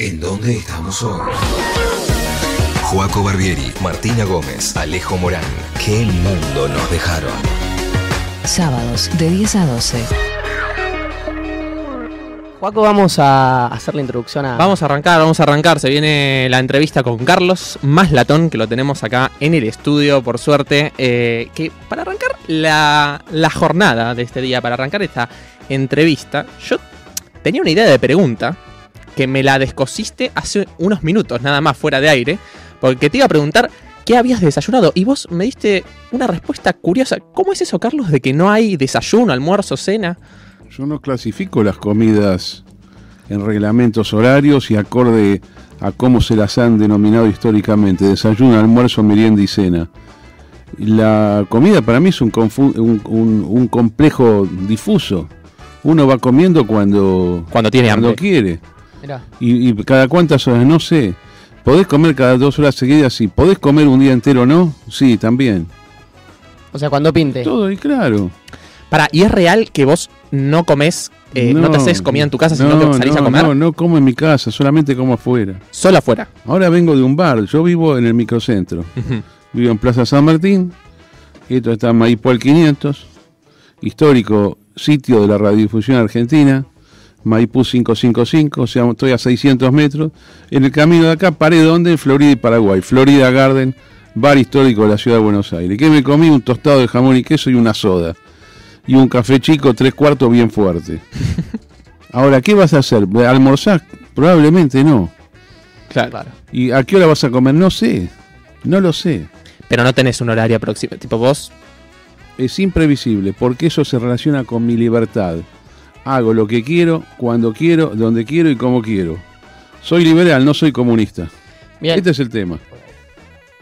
¿En dónde estamos hoy? Joaco Barbieri, Martina Gómez, Alejo Morán. ¿Qué mundo nos dejaron? Sábados de 10 a 12. Juaco, vamos a hacer la introducción a. Vamos a arrancar, vamos a arrancar. Se viene la entrevista con Carlos Más Latón, que lo tenemos acá en el estudio, por suerte. eh, que para arrancar la, la jornada de este día, para arrancar esta entrevista, yo tenía una idea de pregunta que me la descosiste hace unos minutos, nada más fuera de aire, porque te iba a preguntar qué habías desayunado y vos me diste una respuesta curiosa. ¿Cómo es eso, Carlos, de que no hay desayuno, almuerzo, cena? Yo no clasifico las comidas en reglamentos horarios y acorde a cómo se las han denominado históricamente, desayuno, almuerzo, merienda y cena. La comida para mí es un, confu- un- un- un complejo difuso. Uno va comiendo cuando, Cuando tiene cuando hambre. quiere. Mirá. Y, y cada cuántas horas, no sé. ¿Podés comer cada dos horas seguidas? Sí. ¿Podés comer un día entero no? Sí, también. O sea, cuando pinte. Todo, y claro. Para, ¿y es real que vos no comés, eh, no, te haces comida en tu casa, sino no, que salís no, a comer? No, no como en mi casa, solamente como afuera. Solo afuera. Ahora vengo de un bar, yo vivo en el microcentro. Vivo en Plaza San Martín, esto está en Maipo al 500, histórico sitio de la radiodifusión argentina, Maipú 555, o sea, estoy a 600 metros. En el camino de acá paré donde, en Florida y Paraguay, Florida Garden, bar histórico de la ciudad de Buenos Aires. ¿Qué me comí? Un tostado de jamón y queso y una soda. Y un café chico, tres cuartos, bien fuerte. Ahora, ¿qué vas a hacer? ¿Almorzar? Probablemente no. Claro. Claro. ¿Y a qué hora vas a comer? No sé. No lo sé. Pero no tenés un horario próximo. Tipo, vos. Es imprevisible porque eso se relaciona con mi libertad. Hago lo que quiero, cuando quiero, donde quiero y como quiero. Soy liberal, no soy comunista. Bien. Este es el tema,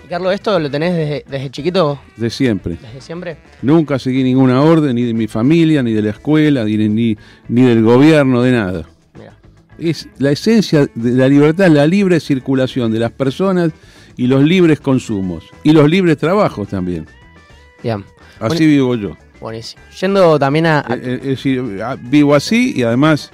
Y Carlos, ¿esto lo tenés desde, desde chiquito? de siempre. ¿Desde siempre? Nunca seguí ninguna orden, ni de mi familia, ni de la escuela, ni, ni, ni del gobierno, de nada. Mira. Es la esencia de la libertad, la libre circulación de las personas y los libres consumos. Y los libres trabajos también. Bien. Así Bueno. vivo yo. Buenísimo. Yendo también a. a- Eh, eh, Es decir, vivo así y además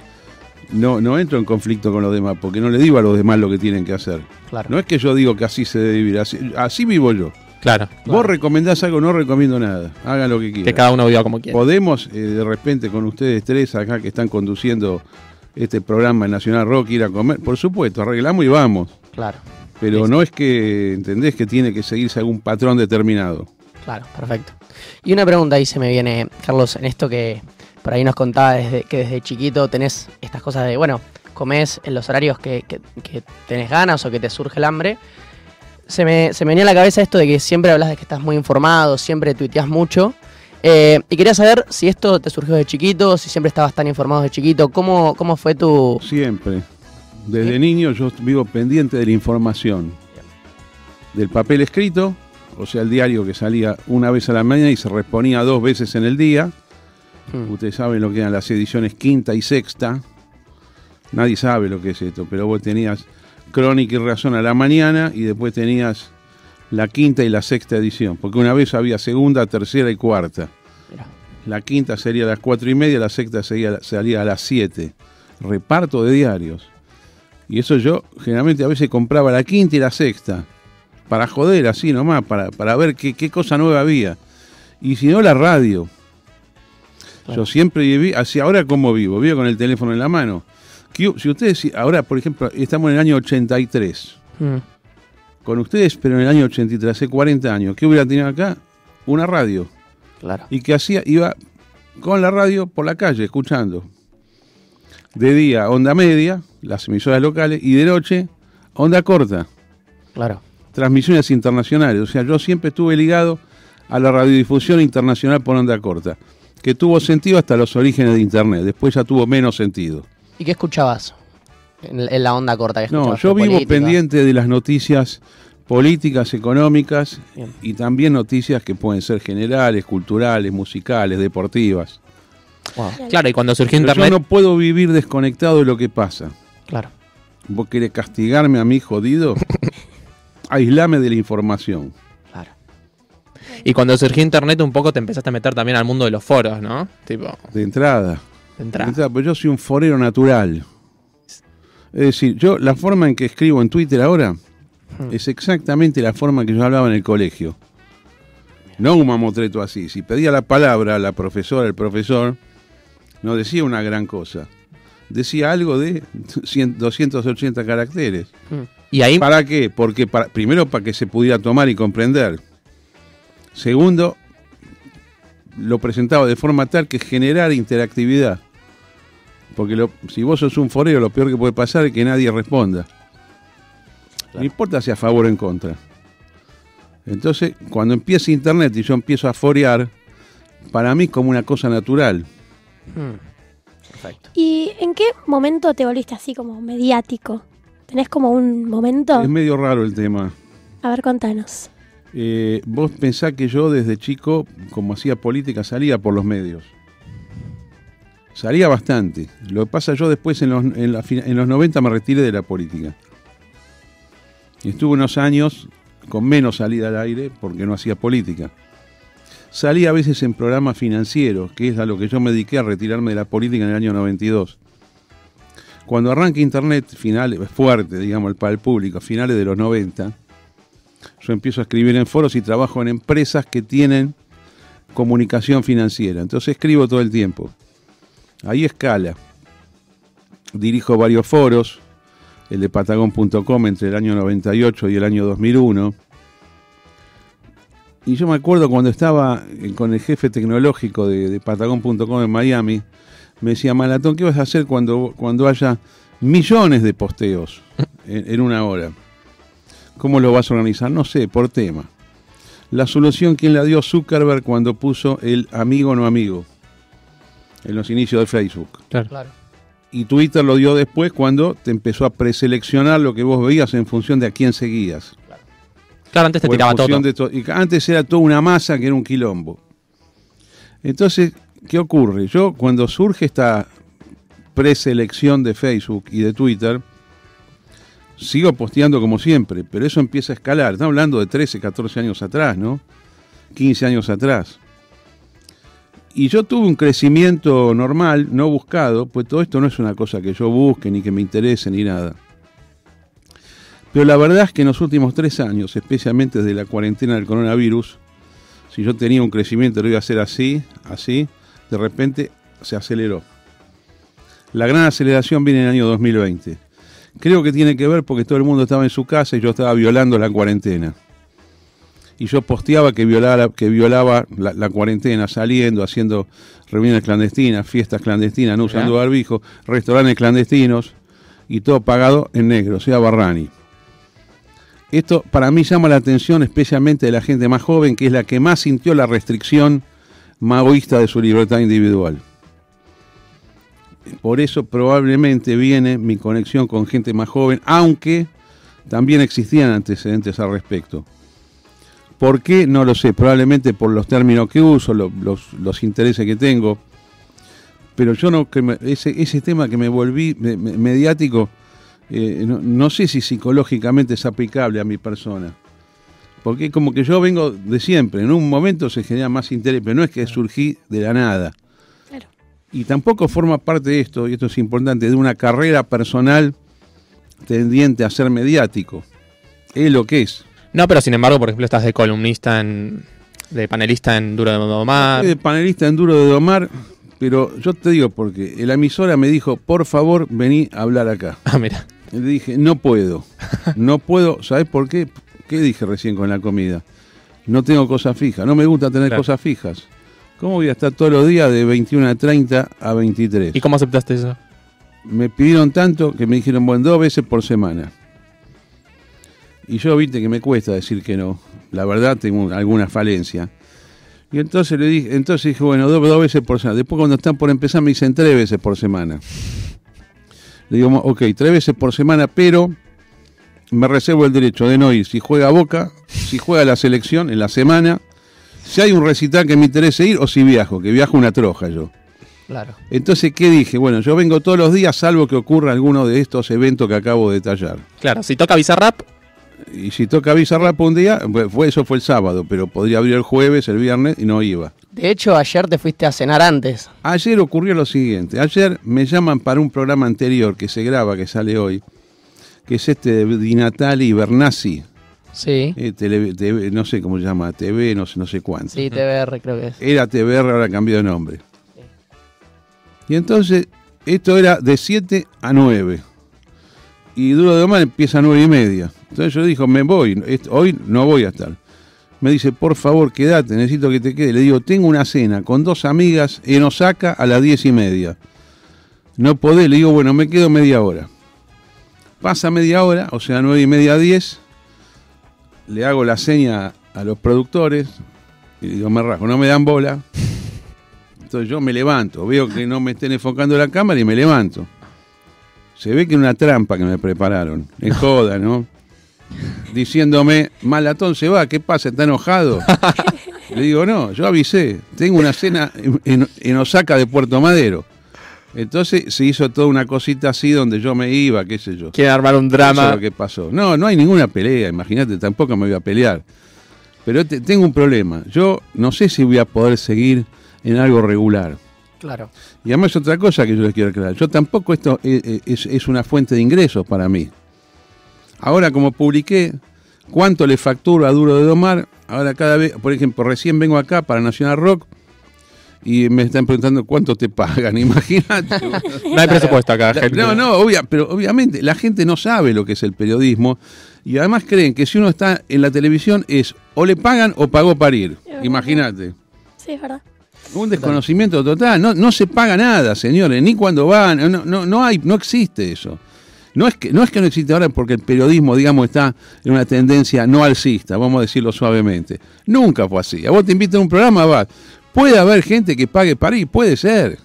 no, no entro en conflicto con los demás, porque no le digo a los demás lo que tienen que hacer. claro. No es que yo digo que así se debe vivir, así, así vivo yo. Claro. Vos recomendás algo, no recomiendo nada. Hagan lo que quieran. Que cada uno viva como quiera. Podemos, eh, de repente, con ustedes tres acá que están conduciendo este programa en Nacional Rock, ir a comer. Por supuesto, arreglamos y vamos. Claro. Pero Listo. no es que, ¿entendés? Que tiene que seguirse algún patrón determinado. Claro, perfecto. Y una pregunta ahí se me viene, Carlos, en esto que por ahí nos contaba desde, que desde chiquito tenés estas cosas de, bueno, comés en los horarios que, que- que tenés ganas o que te surge el hambre. Se me, se me venía a la cabeza esto de que siempre hablas de que estás muy informado, siempre tuiteas mucho. Eh, y quería saber si esto te surgió de chiquito, si siempre estabas tan informado de chiquito, ¿cómo, cómo fue tu... Siempre. Desde niño yo vivo pendiente de la información. Del papel escrito, o sea, el diario que salía una vez a la mañana y se reponía dos veces en el día. Hmm, Ustedes saben lo que eran las ediciones quinta y sexta. Nadie sabe lo que es esto, pero vos tenías Crónica y Razón a la mañana y después tenías la quinta y la sexta edición, porque una vez había segunda, tercera y cuarta. La quinta sería a las cuatro y media, la sexta sería, salía a las siete. Reparto de diarios. Y eso yo generalmente a veces compraba la quinta y la sexta. Para joder así nomás, para, para ver qué, qué cosa nueva había. Y si no, la radio. Claro. Yo siempre viví, así ahora como vivo, vivo con el teléfono en la mano. ¿Qué hu- Si ustedes, ahora por ejemplo, estamos en el año 83, hmm, con ustedes, pero en el año 83, hace 40 años, ¿qué hubiera tenido acá? Una radio. claro. y que hacía, iba con la radio por la calle, escuchando. De día, onda media, las emisoras locales, y de noche, onda corta, Claro. Transmisiones internacionales. O sea, yo siempre estuve ligado a la radiodifusión internacional por onda corta, que tuvo sentido hasta los orígenes de Internet, después ya tuvo menos sentido. ¿Y qué escuchabas en, la onda corta? ¿Qué No, yo vivo Política. pendiente de las noticias políticas, económicas Bien. y también noticias que pueden ser generales, culturales, musicales, deportivas. Wow, Claro, y cuando surgió Pero internet. yo no puedo vivir desconectado de lo que pasa. claro. ¿Vos querés castigarme a mí, jodido? Aislame de la información. Claro. Y cuando surgió internet, un poco te empezaste a meter también al mundo de los foros, ¿no? Tipo, De entrada. de De entrada. entrada, Pues yo soy un forero natural. Es decir, yo la forma en que escribo en Twitter ahora es exactamente la forma que yo hablaba en el colegio. No un mamotreto así. Si pedía la palabra a la profesora, el profesor, no decía una gran cosa. Decía algo de 100 280 caracteres. Y ahí, ¿Para qué? Porque para- primero para que se pudiera tomar y comprender. Segundo, lo presentaba de forma tal que generara interactividad. Porque lo- si vos sos un forero, lo peor que puede pasar es que nadie responda. No importa si a favor o en contra. Entonces, cuando empieza Internet y yo empiezo a forear, para mí es como una cosa natural. Hmm. Perfecto. ¿Y en qué momento te volviste así como mediático? ¿Tenés como un momento? Es medio raro el tema. A ver, contanos. Eh, vos pensás que yo desde chico, como hacía política, salía por los medios. Salía bastante. Lo que pasa, yo después en los, en, la en los 90 me retiré de la política. Estuve unos años con menos salida al aire porque no hacía política. Salía a veces en programas financieros, que es a lo que yo me dediqué a retirarme de la política en el año 92. Cuando arranca Internet, finales, fuerte, digamos, para el público, finales de los 90, yo empiezo a escribir en foros y trabajo en empresas que tienen comunicación financiera. Entonces escribo todo el tiempo. Ahí escala. Dirijo varios foros, el de Patagon.com entre el año 98 y el año 2001. Y yo me acuerdo cuando estaba con el jefe tecnológico de, de Patagon.com en Miami, me decía, Malatón, ¿qué vas a hacer cuando, cuando haya millones de posteos en, en una hora? ¿Cómo lo vas a organizar? No sé, por tema. La solución, ¿quién la dio Zuckerberg cuando puso el amigo no amigo? En los inicios de Facebook. Claro. Y Twitter lo dio después cuando te empezó a preseleccionar lo que vos veías en función de a quién seguías. claro, antes te tiraba todo. to- y antes era toda una masa que era un quilombo. Entonces, ¿qué ocurre? Yo cuando surge esta preselección de Facebook y de Twitter, sigo posteando como siempre, pero eso empieza a escalar. Estamos hablando de 13, 14 años atrás, ¿no? 15 años atrás. Y yo tuve un crecimiento normal, no buscado, pues todo esto no es una cosa que yo busque, ni que me interese, ni nada. Pero la verdad es que en los últimos tres años, especialmente desde la cuarentena del coronavirus, si yo tenía un crecimiento lo iba a hacer así, así, de repente se aceleró. La gran aceleración viene en el año 2020. Creo que tiene que ver porque todo el mundo estaba en su casa y yo estaba violando la cuarentena. Y yo posteaba que violaba, que violaba la, la cuarentena, saliendo, haciendo reuniones clandestinas, fiestas clandestinas, no usando Mirá. barbijo, restaurantes clandestinos y todo pagado en negro, o sea, Barrani. Esto para mí llama la atención especialmente de la gente más joven, que es la que más sintió la restricción maoísta de su libertad individual. Por eso probablemente viene mi conexión con gente más joven, aunque también existían antecedentes al respecto. ¿Por qué? No lo sé, probablemente por los términos que uso, lo- los, los intereses que tengo. Pero yo no, que ese, ese tema que me volví me- me- mediático, eh, no, no sé si psicológicamente es aplicable a mi persona. Porque como que yo vengo de siempre, en un momento se genera más interés, pero no es que surgí de la nada. Claro. Y tampoco forma parte de esto, y esto es importante, de una carrera personal tendiente a ser mediático. Es lo que es. No, pero sin embargo, por ejemplo, estás de columnista en. de panelista en Duro de Domar. Soy de panelista en Duro de Domar, pero yo te digo porque la emisora me dijo, por favor, vení a hablar acá. Ah, mira. Le dije, no puedo, no puedo, ¿sabes por qué? ¿Qué dije recién con la comida? No tengo cosas fijas, no me gusta tener Claro. cosas fijas. ¿Cómo voy a estar todos los días de 21 a 30 a 23? ¿Y cómo aceptaste eso? Me pidieron tanto que me dijeron, bueno, dos veces por semana. Y yo, viste, que me cuesta decir que no. La verdad, tengo alguna falencia. Y entonces le dije, entonces dije, bueno, dos, dos veces por semana. Después cuando están por empezar me dicen tres veces por semana. Le digo, ok, tres veces por semana, pero me reservo el derecho de no ir. Si juega Boca, si juega la selección en la semana, si hay un recital que me interese ir o si viajo, que viajo una troja yo. Claro. Entonces, ¿qué dije? Bueno, yo vengo todos los días, salvo que ocurra alguno de estos eventos que acabo de detallar. Claro, si toca Bizarrap, Y si toca Bizarrap un día, pues, fue, eso fue el sábado, pero podría abrir el jueves, el viernes y no iba. De hecho, ayer te fuiste a cenar antes. Ayer ocurrió lo siguiente. Ayer me llaman para un programa anterior que se graba, que sale hoy, que es este de Di Natali y Bernassi. Sí. Eh, tele- TV, no sé cómo se llama, TV, no sé, no sé cuánto. Sí, TBR creo que es. Era TBR, ahora cambió de nombre. Y entonces, esto era de 7 a 9. Y Duro de Omar empieza a 9 y media. Entonces yo dijo, me voy, hoy no voy a estar. Me dice, por favor, quédate, necesito que te quede. Le digo, tengo una cena con dos amigas en Osaka a las 10 y media. No podés, le digo, bueno, me quedo media hora. Pasa media hora, o sea, 9 y media a 10. Le hago la seña a los productores, y digo, me rajo, no me dan bola. Entonces yo me levanto, veo que no me estén enfocando la cámara y me levanto. Se ve que una trampa que me prepararon. Es joda, ¿no? Diciéndome, Malatón se va, ¿qué pasa? ¿Está enojado? Le digo, no, yo avisé, tengo una cena en, en- en Osaka de Puerto Madero. Entonces se hizo toda una cosita así donde yo me iba, qué sé yo. Quiere armar un Eso drama. es lo que pasó. No, no hay ninguna pelea, imagínate, tampoco me voy a pelear. Pero te- tengo un problema. Yo no sé si voy a poder seguir en algo regular. Claro. Y además otra cosa que yo les quiero aclarar. Yo tampoco esto eh, eh, es, es una fuente de ingresos para mí. Ahora como publiqué cuánto le facturo a Duro de Domar, ahora cada vez, por ejemplo, recién vengo acá para Nacional Rock y me están preguntando cuánto te pagan, imagínate. No hay presupuesto acá, gente. No, no, obvia, pero obviamente la gente no sabe lo que es el periodismo y además creen que si uno está en la televisión es o le pagan o pagó para ir. Imagínate. Sí, es verdad. Un desconocimiento total. No, no se paga nada, señores, ni cuando van. No, no, no hay, no existe eso. No es, que, no es que no existe ahora porque el periodismo, digamos, está en una tendencia no alcista, vamos a decirlo suavemente. Nunca fue así. A vos te invitan a un programa, vas. Puede haber gente que pague para ir, puede ser.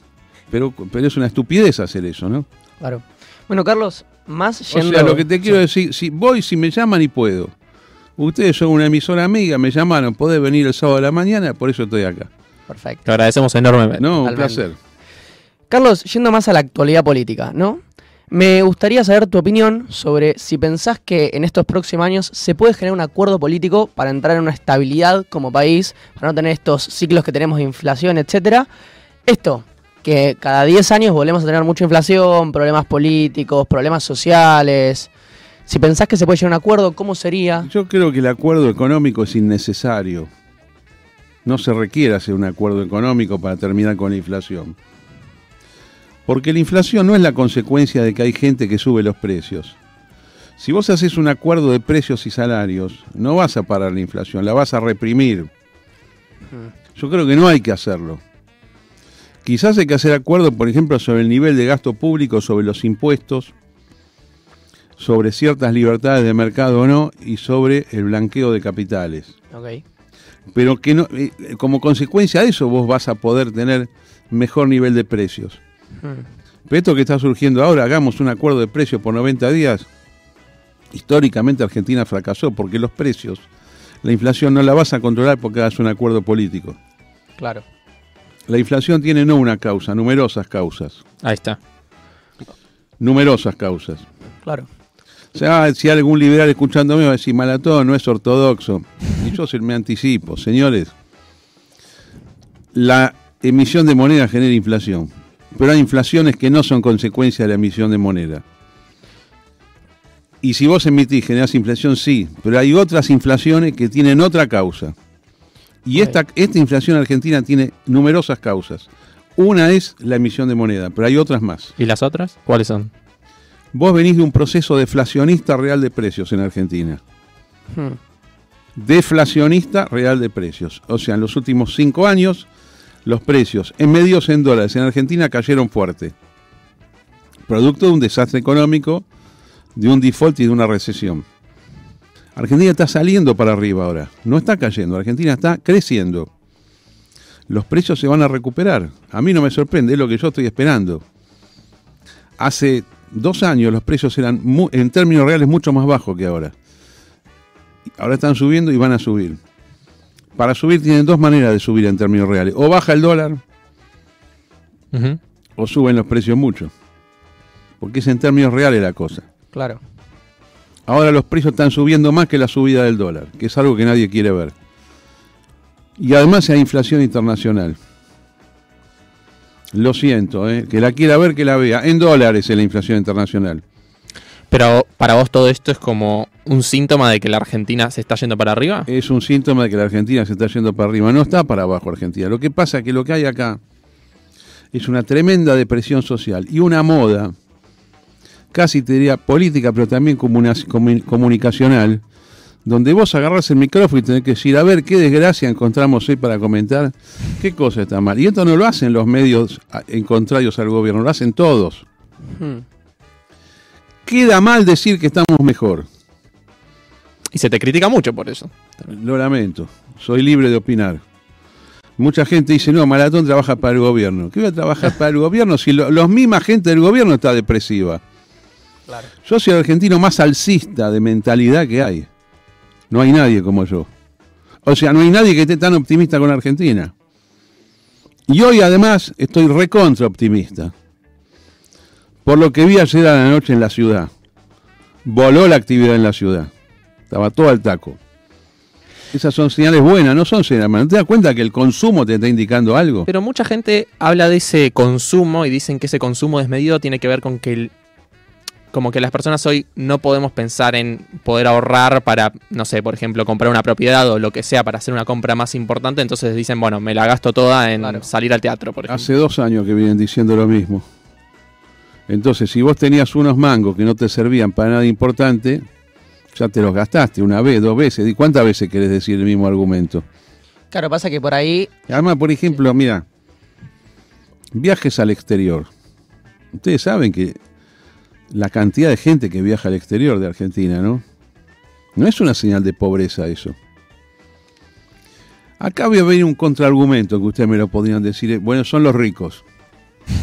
Pero, pero es una estupidez hacer eso, ¿no? Claro. Bueno, Carlos, más O yendo... sea, lo que te quiero Sí. decir, si voy, si me llaman y puedo. Ustedes son una emisora amiga, me llamaron, podés venir el sábado de la mañana, por eso estoy acá. Perfecto. Te agradecemos enormemente. No, un Totalmente. placer. Carlos, yendo más a la actualidad política, ¿no? Me gustaría saber tu opinión sobre si pensás que en estos próximos años se puede generar un acuerdo político para entrar en una estabilidad como país, para no tener estos ciclos que tenemos de inflación, etcétera. Esto, que cada 10 años volvemos a tener mucha inflación, problemas políticos, problemas sociales. Si pensás que se puede llegar a un acuerdo, ¿cómo sería? Yo creo que el acuerdo económico es innecesario. No se requiere hacer un acuerdo económico para terminar con la inflación. Porque la inflación no es la consecuencia de que hay gente que sube los precios. Si vos haces un acuerdo de precios y salarios, no vas a parar la inflación, la vas a reprimir. Yo creo que no hay que hacerlo. Quizás hay que hacer acuerdos, por ejemplo, sobre el nivel de gasto público, sobre los impuestos, sobre ciertas libertades de mercado o no, y sobre el blanqueo de capitales. Ok. Pero que no, eh, como consecuencia de eso vos vas a poder tener mejor nivel de precios. Pero esto que está surgiendo ahora, hagamos un acuerdo de precios por 90 días, históricamente Argentina fracasó porque los precios, la inflación no la vas a controlar porque hagas un acuerdo político. Claro. La inflación tiene no una causa, numerosas causas. Ahí está. Numerosas causas. Claro. O sea, si hay algún liberal escuchándome va a decir, Malatón no es ortodoxo. Y yo se- me anticipo, señores. La emisión de moneda genera inflación. Pero hay inflaciones que no son consecuencia de la emisión de moneda. Y si vos emitís, generás inflación, sí. Pero hay otras inflaciones que tienen otra causa. Y esta, esta inflación argentina tiene numerosas causas. Una es la emisión de moneda, pero hay otras más. ¿Y las otras? ¿Cuáles son? Vos venís de un proceso deflacionista real de precios en Argentina. Hmm. Deflacionista real de precios. O sea, en los últimos cinco años, los precios en medios en dólares en Argentina cayeron fuerte. Producto de un desastre económico, de un default y de una recesión. Argentina está saliendo para arriba ahora. No está cayendo. Argentina está creciendo. Los precios se van a recuperar. A mí no me sorprende, es lo que yo estoy esperando. Hace dos años los precios eran en términos reales mucho más bajos que ahora. Ahora están subiendo y van a subir. Para subir tienen dos maneras de subir en términos reales. O baja el dólar o suben los precios mucho. Porque es en términos reales la cosa. Claro. Ahora los precios están subiendo más que la subida del dólar, que es algo que nadie quiere ver. Y además hay inflación internacional. Lo siento, ¿eh? que la quiera ver, que la vea. En dólares es la inflación internacional. Pero para vos todo esto es como un síntoma de que la Argentina se está yendo para arriba. Es un síntoma de que la Argentina se está yendo para arriba. No está para abajo Argentina. Lo que pasa es que lo que hay acá es una tremenda depresión social y una moda, casi te diría política, pero también comunicacional, donde vos agarras el micrófono y tenés que decir, a ver, qué desgracia encontramos hoy para comentar, qué cosa está mal. Y esto no lo hacen los medios en contrarios al gobierno, lo hacen todos. Hmm. Queda mal decir que estamos mejor. Y se te critica mucho por eso. Lo lamento, soy libre de opinar. Mucha gente dice, no, Maratón trabaja para el gobierno. ¿Qué voy a trabajar para el gobierno si lo, los misma gente del gobierno está depresiva? Yo soy el argentino más alcista de mentalidad que hay. No hay nadie como yo. O sea, no hay nadie que esté tan optimista con Argentina. Y hoy además estoy recontra optimista. Por lo que vi ayer a la noche en la ciudad. Voló la actividad en la ciudad. Estaba todo al taco. Esas son señales buenas, no son señales malas. ¿No te das cuenta que el consumo te está indicando algo? Pero mucha gente habla de ese consumo y dicen que ese consumo desmedido tiene que ver con que el- como que las personas hoy no podemos pensar en poder ahorrar para, no sé, por ejemplo, comprar una propiedad o lo que sea para hacer una compra más importante, entonces dicen, bueno, me la gasto toda en Claro. salir al teatro, por ejemplo. Hace dos años que vienen diciendo lo mismo. Entonces, si vos tenías unos mangos que no te servían para nada importante, ya te los gastaste una vez, dos veces. ¿Y cuántas veces querés decir el mismo argumento? Claro, pasa que por ahí. Además, por ejemplo, mira, viajes al exterior. Ustedes saben que la cantidad de gente que viaja al exterior de Argentina, ¿no? No es una señal de pobreza eso. Acá voy a venir un contraargumento que ustedes me lo podrían decir. Bueno, son los ricos.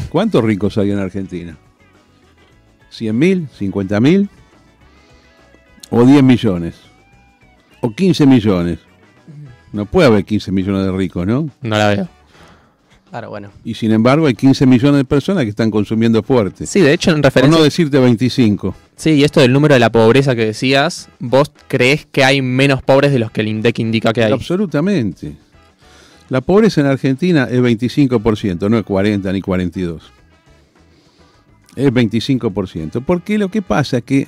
¿Cuántos ricos hay en Argentina? ¿100 mil? ¿50 mil? ¿O 10 millones? ¿O 15 millones? No puede haber 15 millones de ricos, ¿no? No la veo. Claro, bueno. Y sin embargo hay 15 millones de personas que están consumiendo fuerte. Sí, de hecho, en Por referencia... no decirte 25. Sí, y esto del número de la pobreza que decías, ¿vos crees que hay menos pobres de los que el INDEC indica que hay? Absolutamente. La pobreza en Argentina es 25%, no es 40 ni 42. Es 25%. Porque lo que pasa es que,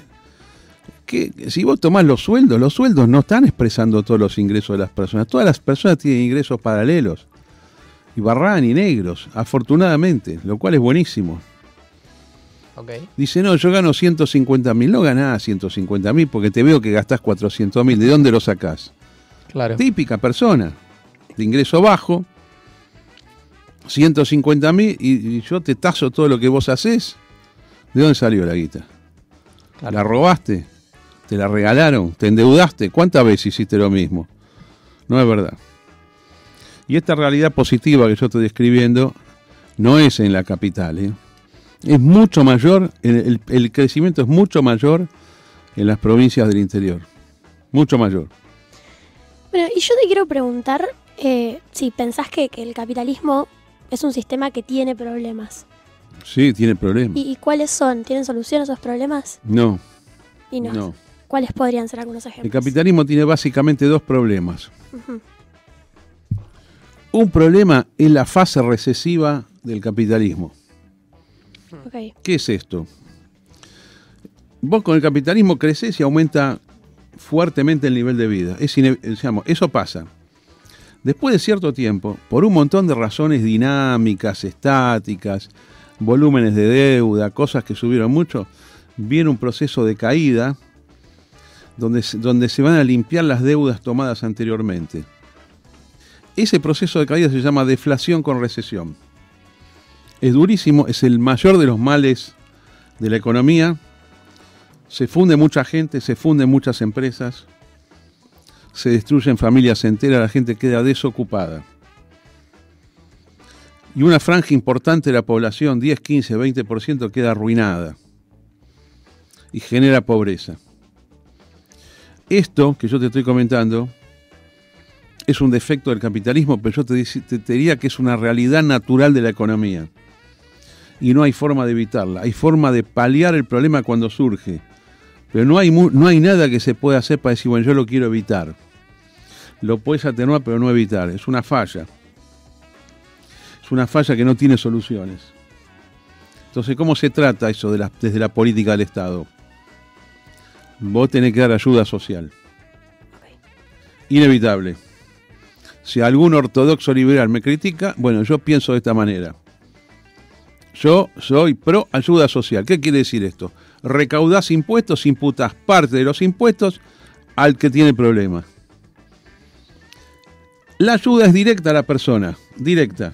que si vos tomás los sueldos, los sueldos no están expresando todos los ingresos de las personas. Todas las personas tienen ingresos paralelos. Y barran y negros, afortunadamente, lo cual es buenísimo. Ok. Dice, no, yo gano 150 mil. No ganás 150 mil porque te veo que gastás 400 mil. ¿De dónde lo sacás? Claro. Típica persona, de ingreso bajo, 150 mil y, y yo te tazo todo lo que vos haces. ¿De dónde salió la guita? Claro. ¿La robaste? ¿Te la regalaron? ¿Te endeudaste? ¿Cuántas veces hiciste lo mismo? No es verdad. Y esta realidad positiva que yo estoy describiendo no es en la capital. ¿eh? Es mucho mayor, el, el- el crecimiento es mucho mayor en las provincias del interior. Mucho mayor. Bueno, y yo te quiero preguntar eh, si pensás que, que el capitalismo es un sistema que tiene problemas. Sí, tiene problemas. ¿Y, y cuáles son? ¿Tienen solución a esos problemas? No, Y no. no. ¿Cuáles podrían ser algunos El ejemplos? capitalismo tiene básicamente dos problemas. Un problema es la fase recesiva del capitalismo. ¿Qué es esto? Vos con el capitalismo creces y aumenta fuertemente el nivel de vida. Es digamos, eso pasa. Después de cierto tiempo, por un montón de razones dinámicas, estáticas, volúmenes de deuda, cosas que subieron mucho, viene un proceso de caída donde, donde se van a limpiar las deudas tomadas anteriormente. Ese proceso de caída se llama deflación con recesión. Es durísimo, es el mayor de los males de la economía. Se funde mucha gente, se funden muchas empresas, se destruyen familias enteras, la gente queda desocupada. Y una franja importante de la población, 10, 15, 20%, queda arruinada y genera pobreza. Esto que yo te estoy comentando es un defecto del capitalismo, pero yo te, te- diría que es una realidad natural de la economía. Y no hay forma de evitarla. Hay forma de paliar el problema cuando surge. Pero no hay, no hay nada que se pueda hacer para decir, bueno, yo lo quiero evitar. Lo puedes atenuar, pero no evitar. Es una falla. Es una falla que no tiene soluciones. Entonces, ¿cómo se trata eso desde la política del Estado? Vos tenés que dar ayuda social. Inevitable. Si algún ortodoxo liberal me critica, bueno, yo pienso de esta manera. Yo soy pro ayuda social. ¿Qué quiere decir esto? Recaudás impuestos, imputas parte de los impuestos al que tiene problemas. La ayuda es directa a la persona, directa.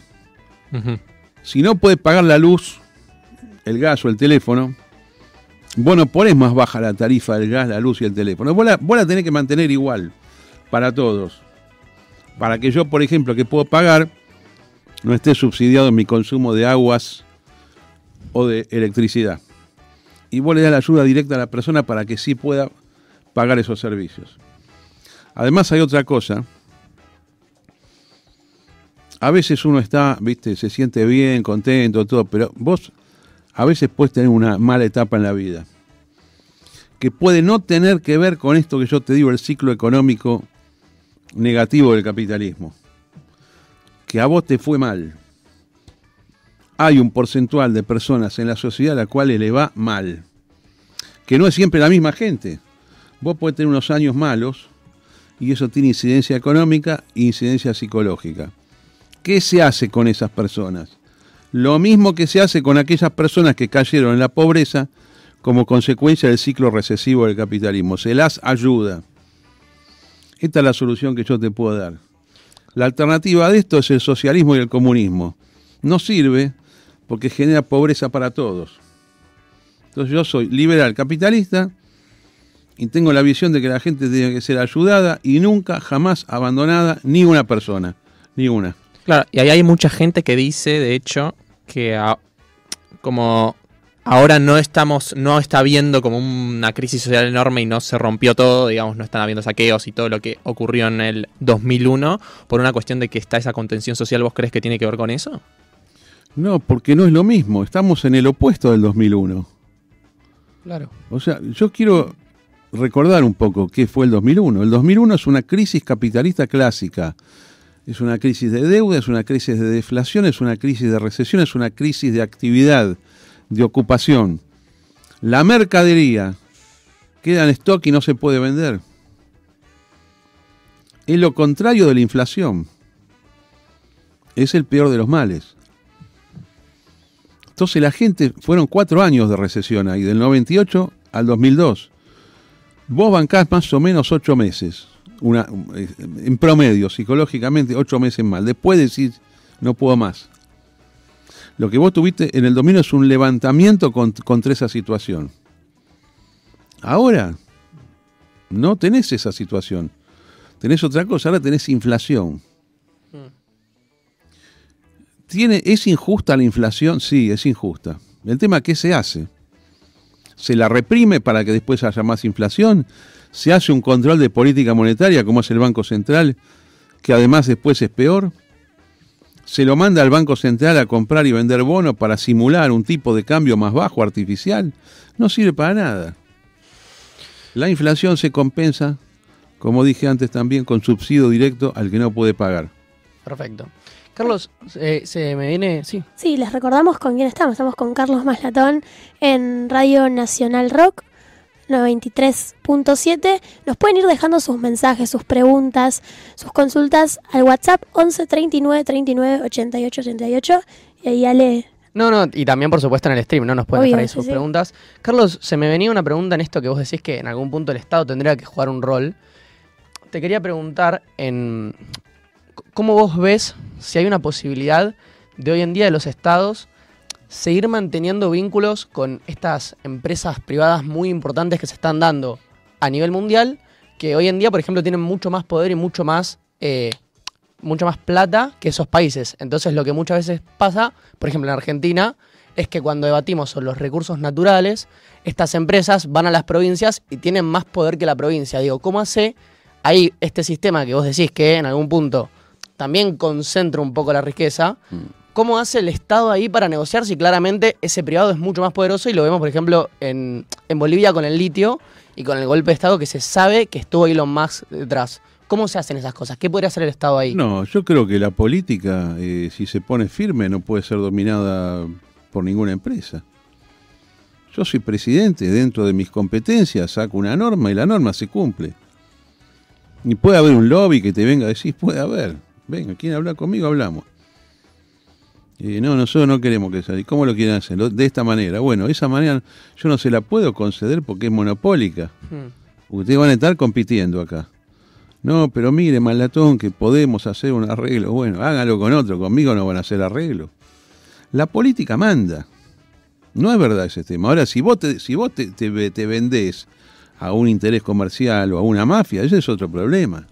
Si no puedes pagar la luz, el gas o el teléfono, vos no ponés más baja la tarifa del gas, la luz y el teléfono. Vos la, vos la tenés que mantener igual para todos. Para que yo, por ejemplo, que puedo pagar, no esté subsidiado en mi consumo de aguas o de electricidad. Y vos le das la ayuda directa a la persona para que sí pueda pagar esos servicios. Además hay otra cosa. A veces uno está, viste, se siente bien, contento, todo, pero vos a veces puedes tener una mala etapa en la vida. Que puede no tener que ver con esto que yo te digo, el ciclo económico negativo del capitalismo. Que a vos te fue mal. Hay un porcentual de personas en la sociedad a la cual le va mal. Que no es siempre la misma gente. Vos podés tener unos años malos y eso tiene incidencia económica e incidencia psicológica. ¿Qué se hace con esas personas? Lo mismo que se hace con aquellas personas que cayeron en la pobreza como consecuencia del ciclo recesivo del capitalismo. Se las ayuda. Esta es la solución que yo te puedo dar. La alternativa de esto es el socialismo y el comunismo. No sirve porque genera pobreza para todos. Entonces yo soy liberal capitalista y tengo la visión de que la gente tiene que ser ayudada y nunca, jamás abandonada ni una persona, ni una. Claro, y ahí hay mucha gente que dice, de hecho, que a- como ahora no estamos, no está habiendo como una crisis social enorme y no se rompió todo, digamos, no están habiendo saqueos y todo lo que ocurrió en el 2001, por una cuestión de que está esa contención social, ¿vos crees que tiene que ver con eso? No, porque no es lo mismo, estamos en el opuesto del 2001. Claro. O sea, yo quiero recordar un poco qué fue el 2001. El 2001 es una crisis capitalista clásica. Es una crisis de deuda, es una crisis de deflación, es una crisis de recesión, es una crisis de actividad, de ocupación. La mercadería queda en stock y no se puede vender. Es lo contrario de la inflación. Es el peor de los males. Entonces la gente, fueron cuatro años de recesión ahí, del 98 al 2002. Vos bancás más o menos ocho meses, una, en promedio, psicológicamente, ocho meses más. Después decís, no puedo más. Lo que vos tuviste en el dominio es un levantamiento cont- contra esa situación. Ahora, no tenés esa situación. Tenés otra cosa, ahora tenés inflación. ¿Tiene, ¿Es injusta la inflación? Sí, es injusta. El tema ¿qué se hace? ¿Se la reprime para que después haya más inflación? ¿Se hace un control de política monetaria como hace el Banco Central, que además después es peor? ¿Se lo manda al Banco Central a comprar y vender bonos para simular un tipo de cambio más bajo, artificial? No sirve para nada. La inflación se compensa, como dije antes también, con subsidio directo al que no puede pagar. Perfecto. Carlos, eh, se me viene. Sí. Sí, les recordamos con quién estamos. Estamos con Carlos Maslatón en Radio Nacional Rock 93.7. Nos pueden ir dejando sus mensajes, sus preguntas, sus consultas al WhatsApp 11 39 39 88 88. Y ahí Ale. No, no, y también por supuesto en el stream, ¿no? Nos pueden Obvio, dejar ahí sus sí. preguntas. Carlos, se me venía una pregunta en esto que vos decís que en algún punto el Estado tendría que jugar un rol. Te quería preguntar en cómo vos ves si hay una posibilidad de hoy en día de los estados seguir manteniendo vínculos con estas empresas privadas muy importantes que se están dando a nivel mundial, que hoy en día, por ejemplo, tienen mucho más poder y mucho más, eh, mucho más plata que esos países. Entonces, lo que muchas veces pasa, por ejemplo, en Argentina, es que cuando debatimos sobre los recursos naturales, estas empresas van a las provincias y tienen más poder que la provincia. Digo, ¿cómo hace ahí este sistema que vos decís que en algún punto también concentra un poco la riqueza? ¿Cómo hace el Estado ahí para negociar si claramente ese privado es mucho más poderoso? Y lo vemos, por ejemplo, en, en Bolivia con el litio y con el golpe de Estado que se sabe que estuvo Elon Musk detrás. ¿Cómo se hacen esas cosas? ¿Qué podría hacer el Estado ahí? No, yo creo que la política, eh, si se pone firme, no puede ser dominada por ninguna empresa. Yo soy presidente, dentro de mis competencias saco una norma y la norma se cumple. Y puede haber un lobby que te venga a decir, puede haber. Venga, ¿quieren hablar conmigo? Hablamos. Eh, no, nosotros no queremos que sea. ¿Y cómo lo quieren hacer? De esta manera. Bueno, esa manera yo no se la puedo conceder porque es monopólica. Hmm. Ustedes van a estar compitiendo acá. No, pero mire, Malatón, que podemos hacer un arreglo. Bueno, háganlo con otro, conmigo no van a hacer arreglo. La política manda. No es verdad ese tema. Ahora, si vos te, si vos te, te, te vendés a un interés comercial o a una mafia, ese es otro problema.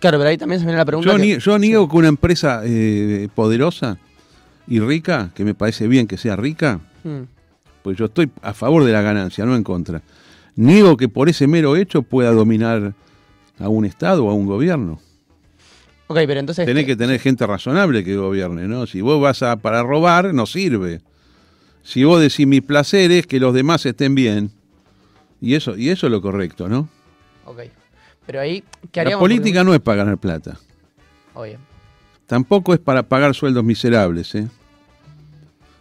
Claro, pero ahí también se viene la pregunta. Yo, que- nie- yo niego que una empresa eh, poderosa y rica, que me parece bien que sea rica, Hmm. pues yo estoy a favor de la ganancia, no en contra. Niego que por ese mero hecho pueda dominar a un Estado o a un gobierno. Ok, pero entonces. Tenés que tener gente razonable que gobierne, ¿no? Si vos vas a para robar, no sirve. Si vos decís mi placer es que los demás estén bien, y eso, y eso es lo correcto, ¿no? Ok. Pero ahí, ¿qué La haríamos? política no es para ganar plata. Oye. Tampoco es para pagar sueldos miserables, ¿eh?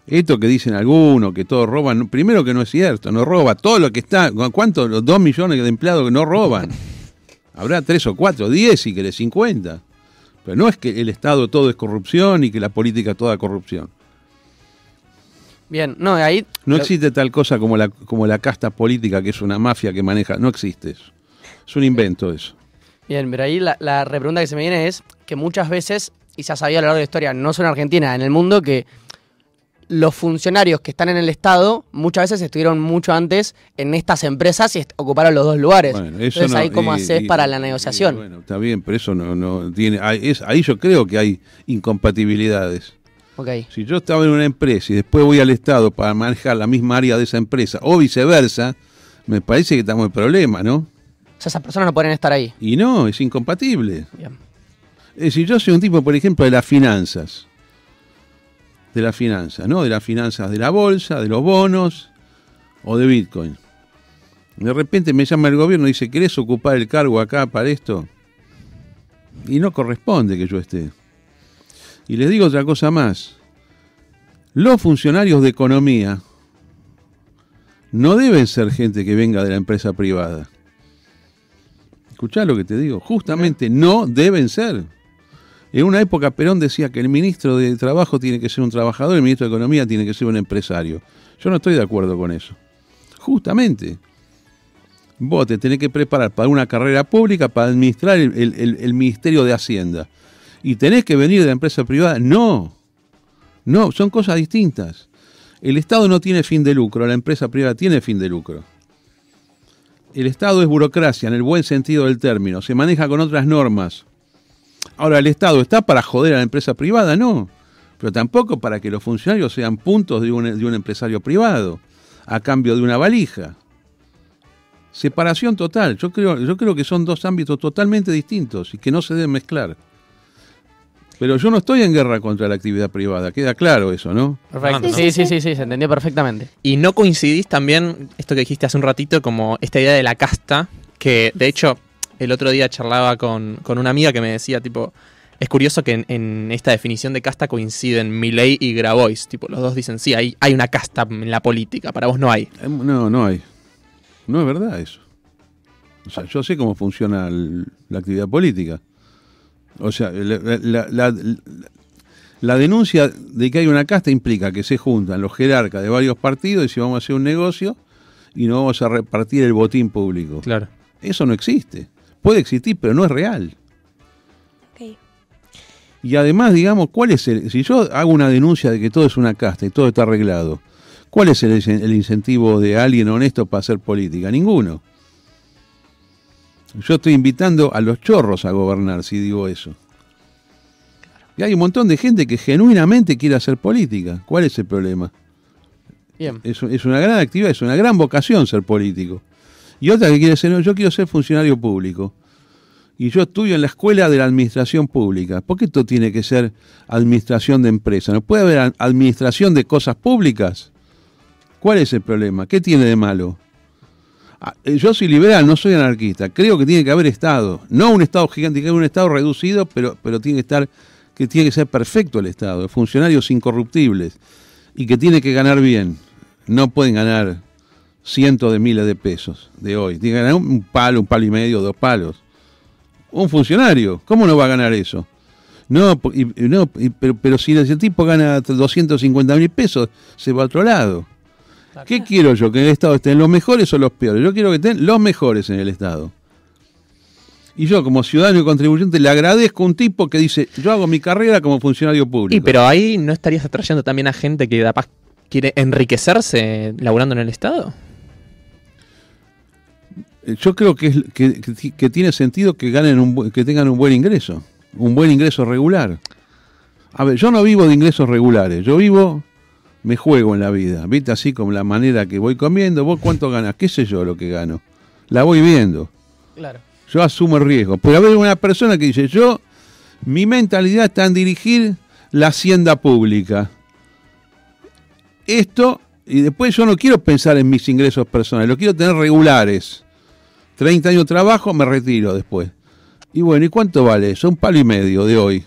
Esto que dicen algunos, que todos roban, primero que no es cierto, no roba. Todo lo que está, ¿cuántos? Los dos millones de empleados que no roban. Habrá tres o cuatro, diez si querés, cincuenta. Pero no es que el Estado todo es corrupción y que la política toda corrupción. Bien, no, ahí. No existe tal cosa como la, como la casta política, que es una mafia que maneja. No existe eso. Es un invento eso. Bien, pero ahí la, la repregunta que se me viene es que muchas veces, y se ha sabido a lo largo de la historia, no solo en Argentina, en el mundo, que los funcionarios que están en el Estado muchas veces estuvieron mucho antes en estas empresas y ocuparon los dos lugares. Bueno, eso Entonces no- ahí cómo haces para la y- negociación. bueno, está bien, pero eso no, no tiene. Ahí, es- ahí yo creo que hay incompatibilidades. Ok, Si yo estaba en una empresa y después voy al Estado para manejar la misma área de esa empresa o viceversa, me parece que estamos en problema, ¿no? Sea, esas personas no pueden estar ahí. Y no, es incompatible. Bien. Es decir, yo soy un tipo, por ejemplo, de las finanzas. De las finanzas, ¿no? De las finanzas de la bolsa, de los bonos o de Bitcoin. De repente me llama el gobierno y dice, ¿querés ocupar el cargo acá para esto? Y no corresponde que yo esté. Y les digo otra cosa más. Los funcionarios de economía no deben ser gente que venga de la empresa privada. Escuchá lo que te digo. Justamente no deben ser. En una época Perón decía que el ministro de Trabajo tiene que ser un trabajador, el ministro de Economía tiene que ser un empresario. Yo no estoy de acuerdo con eso. Justamente. Vos te tenés que preparar para una carrera pública, para administrar el, el- Ministerio de Hacienda. ¿Y tenés que venir de la empresa privada? No. No, son cosas distintas. El Estado no tiene fin de lucro, la empresa privada tiene fin de lucro. El Estado es burocracia en el buen sentido del término, se maneja con otras normas. Ahora, ¿el Estado está para joder a la empresa privada? No, pero tampoco para que los funcionarios sean puntos de un, de un empresario privado, a cambio de una valija. Separación total, yo creo, yo creo que son dos ámbitos totalmente distintos y que no se deben mezclar. Pero yo no estoy en guerra contra la actividad privada, queda claro eso, ¿no? Perfecto. Sí, sí, sí, sí, se entendió perfectamente. Y no coincidís también, esto que dijiste hace un ratito, como esta idea de la casta, que de hecho el otro día charlaba con, con una amiga que me decía, tipo, es curioso que en, en esta definición de casta coinciden Milley y Grabois, tipo, los dos dicen, sí, hay, hay una casta en la política, para vos no hay. Eh, No, no hay. No es verdad eso. O sea, yo sé cómo funciona el- la actividad política. O sea, la, la- la- la denuncia de que hay una casta implica que se juntan los jerarcas de varios partidos y si vamos a hacer un negocio y no vamos a repartir el botín público. Claro. Eso no existe. Puede existir, pero no es real. Ok. Y además, digamos, ¿cuál es el. Si yo hago una denuncia de que todo es una casta y todo está arreglado, ¿cuál es el, el incentivo de alguien honesto para hacer política? Ninguno. Yo estoy invitando a los chorros a gobernar, si digo eso. Y hay un montón de gente que genuinamente quiere hacer política. ¿Cuál es el problema? Bien. Es, es una gran actividad, es una gran vocación ser político. Y otra que quiere ser, no, yo quiero ser funcionario público. y yo estudio en la escuela de la administración pública. ¿Por qué esto tiene que ser administración de empresas? ¿No puede haber administración de cosas públicas? ¿Cuál es el problema? ¿Qué tiene de malo? Ah, eh, Yo soy liberal, no soy anarquista. Creo que tiene que haber Estado. No un Estado gigante, que un Estado reducido, pero, pero tiene que estar, que tiene que ser perfecto el Estado. Funcionarios incorruptibles. Y que tiene que ganar bien. No pueden ganar cientos de miles de pesos de hoy. Tiene que ganar un palo, un palo y medio, dos palos. Un funcionario, ¿cómo no va a ganar eso? No, y- no y- pero, pero si ese tipo gana 250 mil pesos, se va a otro lado. ¿Qué quiero yo? ¿Que en el Estado estén los mejores o los peores? Yo quiero que estén los mejores en el Estado. Y yo, como ciudadano y contribuyente, le agradezco a un tipo que dice, yo hago mi carrera como funcionario público. Y pero ahí no estarías atrayendo también a gente que capaz quiere enriquecerse laburando en el Estado. Eh, Yo creo que, es- que, que- que tiene sentido que ganen un, que tengan un buen ingreso, un buen ingreso regular. A ver, yo no vivo de ingresos regulares, yo vivo, me juego en la vida, ¿viste? Así como la manera que voy comiendo, vos cuánto ganas, qué sé yo lo que gano. La voy viendo, Claro. yo asumo el riesgo. Pero a ver, una persona que dice, yo, mi mentalidad está en dirigir la hacienda pública. Esto, y después yo no quiero pensar en mis ingresos personales, lo quiero tener regulares. 30 años de trabajo, me retiro después. Y bueno, ¿y cuánto vale eso? Un palo y medio de hoy.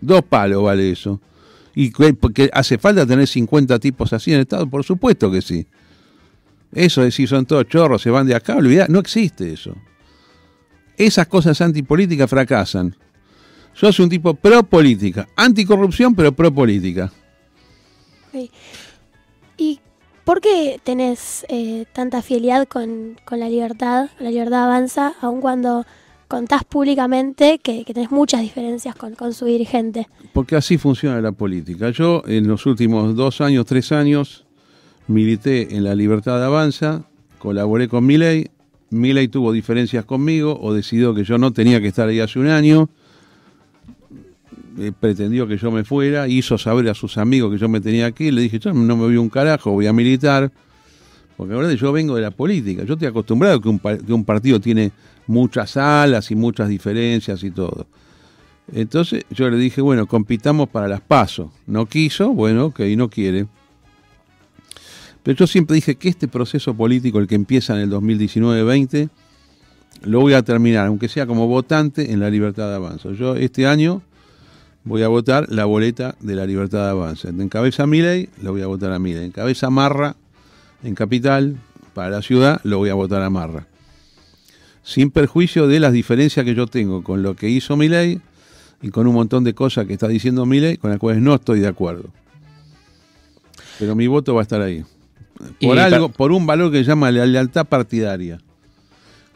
Dos palos vale eso. ¿Y qué- porque hace falta tener 50 tipos así en el Estado? Por supuesto que sí. Eso de si son todos chorros, se van de acá, olvidá, no existe eso. Esas cosas antipolíticas fracasan. Yo soy un tipo pro política, anticorrupción, pero pro política. ¿Y por qué tenés eh, tanta fidelidad con, con la libertad? La libertad avanza, aun cuando contás públicamente que, que tenés muchas diferencias con, su dirigente. Porque así funciona la política. Yo en los últimos dos años, tres años, milité en la Libertad de Avanza, colaboré con Milei, Milei tuvo diferencias conmigo o decidió que yo no tenía que estar ahí hace un año, eh, pretendió que yo me fuera, hizo saber a sus amigos que yo me tenía aquí, le dije, yo no me voy un carajo, voy a militar, porque verdad yo vengo de la política, yo estoy acostumbrado que un, que un partido tiene muchas alas y muchas diferencias y todo. Entonces yo le dije, bueno, compitamos para las pasos. No quiso, bueno, ok, no quiere. Pero yo siempre dije que este proceso político, el que empieza en el 2019-20, lo voy a terminar, aunque sea como votante, en la libertad de avanza. Yo este año voy a votar la boleta de la libertad de avanza. Encabeza Milei, lo voy a votar a Milei. Encabeza Marra, en Capital, para la ciudad, lo voy a votar a Marra. Sin perjuicio de las diferencias que yo tengo con lo que hizo Milei y con un montón de cosas que está diciendo Milei con las cuales no estoy de acuerdo. Pero mi voto va a estar ahí. Por algo, por un valor que se llama la lealtad partidaria.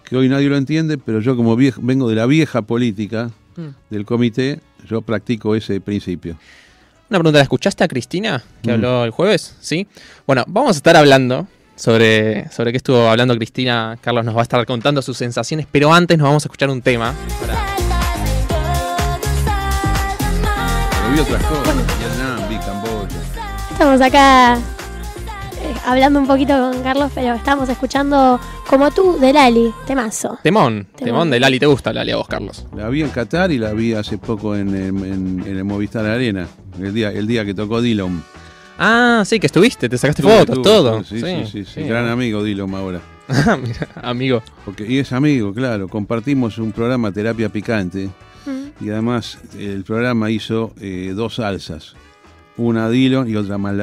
Que hoy nadie lo entiende, pero yo como viejo- vengo de la vieja política del comité, yo practico ese principio. Una pregunta, ¿la escuchaste a Cristina que Mm. habló el jueves? Sí. Bueno, vamos a estar hablando sobre, sobre qué estuvo hablando Cristina. Carlos nos va a estar contando sus sensaciones, pero antes nos vamos a escuchar un tema. para- Pero vi otras cosas, Vietnam, vi Camboya. Estamos acá hablando un poquito con Carlos, pero estamos escuchando como tú de Lali, temazo. Temón, temón, Temón. de Lali. ¿Te gusta Lali a vos, Carlos? La vi en Qatar y la vi hace poco en, en- en- en el Movistar Arena, el día, el día que tocó Dillon. Ah, sí, que estuviste, te sacaste fotos, tuve, todo. Sí, sí, sí, sí, gran amigo Dillon ahora. Ah, mira, amigo. Porque, y es amigo, claro, compartimos un programa Terapia Picante Mm. y además el programa hizo eh, dos salsas, una Dillon y otra más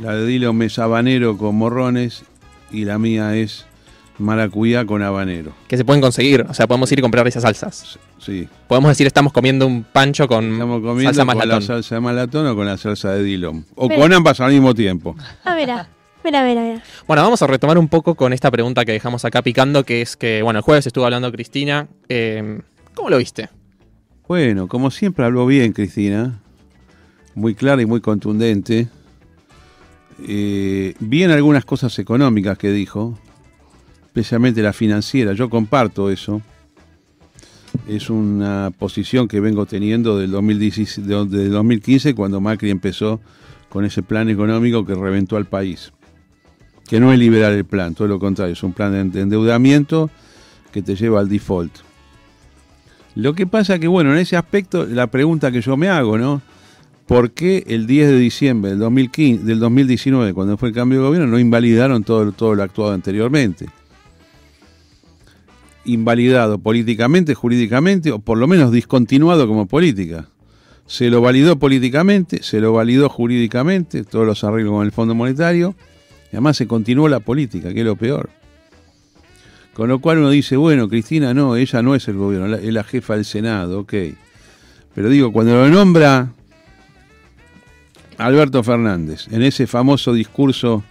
La de Dillon es habanero con morrones y la mía es maracuyá con habanero. Que se pueden conseguir, o sea, podemos ir y comprar esas salsas. Sí, Podemos decir, estamos comiendo un pancho con estamos comiendo salsa más con la salsa de malatón o con la salsa de Dillon. O con ambas al mismo tiempo. Ah, mira, mira, mira, mira. Bueno, vamos a retomar un poco con esta pregunta que dejamos acá picando, que es que, bueno, el jueves estuvo hablando Cristina. eh, ¿Cómo lo viste? Bueno, como siempre habló bien Cristina, muy clara y muy contundente. Eh, bien algunas cosas económicas que dijo, especialmente la financiera, yo comparto eso. Es una posición que vengo teniendo del 2016, de- del 2015 cuando Macri empezó con ese plan económico que reventó al país. Que no es liberar el plan, todo lo contrario, es un plan de endeudamiento que te lleva al default. Lo que pasa que, bueno, en ese aspecto, la pregunta que yo me hago, ¿no? ¿Por qué el 10 de diciembre del, 2015, del 2019, cuando fue el cambio de gobierno, no invalidaron todo, todo lo actuado anteriormente? Invalidado políticamente, jurídicamente, o por lo menos discontinuado como política. Se lo validó políticamente, se lo validó jurídicamente, todos los arreglos con el Fondo Monetario, y además se continuó la política, que es lo peor. Con lo cual uno dice, bueno, Cristina no, ella no es el gobierno, es la jefa del Senado, ok. Pero digo, cuando lo nombra Alberto Fernández, en ese famoso discurso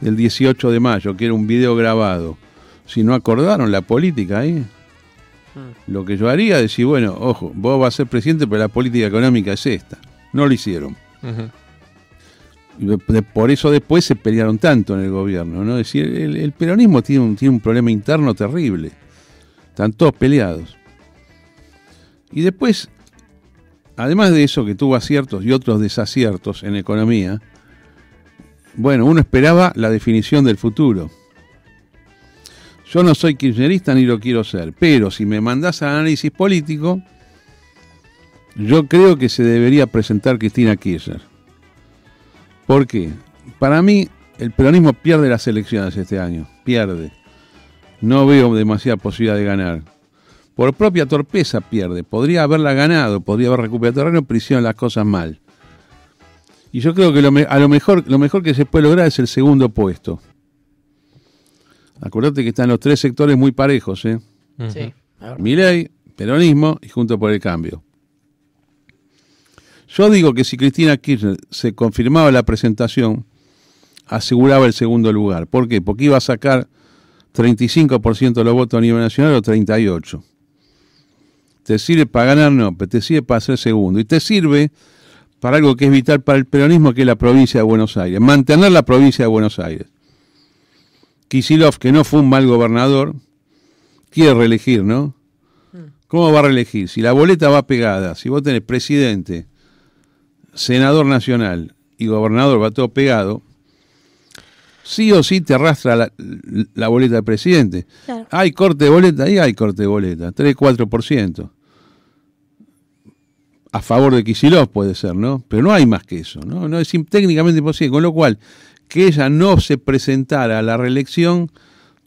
del 18 de mayo, que era un video grabado, si no acordaron la política ahí, lo que yo haría es decir, bueno, ojo, vos vas a ser presidente, pero la política económica es esta. No lo hicieron. Por eso después se pelearon tanto en el gobierno, ¿no? Es decir, el, el peronismo tiene un, tiene un problema interno terrible. Están todos peleados. Y después, además de eso, que tuvo aciertos y otros desaciertos en economía, bueno, uno esperaba la definición del futuro. Yo no soy kirchnerista ni lo quiero ser, pero si me mandás al análisis político, yo creo que se debería presentar Cristina Kirchner. ¿Por qué? Para mí, el peronismo pierde las elecciones este año. Pierde. No veo demasiada posibilidad de ganar. Por propia torpeza pierde. Podría haberla ganado, podría haber recuperado terreno, pero hicieron las cosas mal. Y yo creo que lo me- a lo mejor, lo mejor que se puede lograr es el segundo puesto. Acordate que están los tres sectores muy parejos, ¿eh? Sí. Milei, peronismo y Junto por el Cambio. Yo digo que si Cristina Kirchner se confirmaba la presentación, aseguraba el segundo lugar. ¿Por qué? Porque iba a sacar 35% de los votos a nivel nacional o 38%. Te sirve para ganar, no, pero te sirve para ser segundo. Y te sirve para algo que es vital para el peronismo, que es la provincia de Buenos Aires. Mantener la provincia de Buenos Aires. Kisilov, que no fue un mal gobernador, quiere reelegir, ¿no? ¿Cómo va a reelegir? Si la boleta va pegada, si vos tenés presidente, senador nacional y gobernador, va todo pegado, sí o sí te arrastra la, la boleta del presidente. Claro. Hay corte de boleta, ahí hay corte de boleta, 3-4%. A favor de Kisilov puede ser, ¿no? Pero no hay más que eso, ¿no? No es técnicamente imposible. Con lo cual, que ella no se presentara a la reelección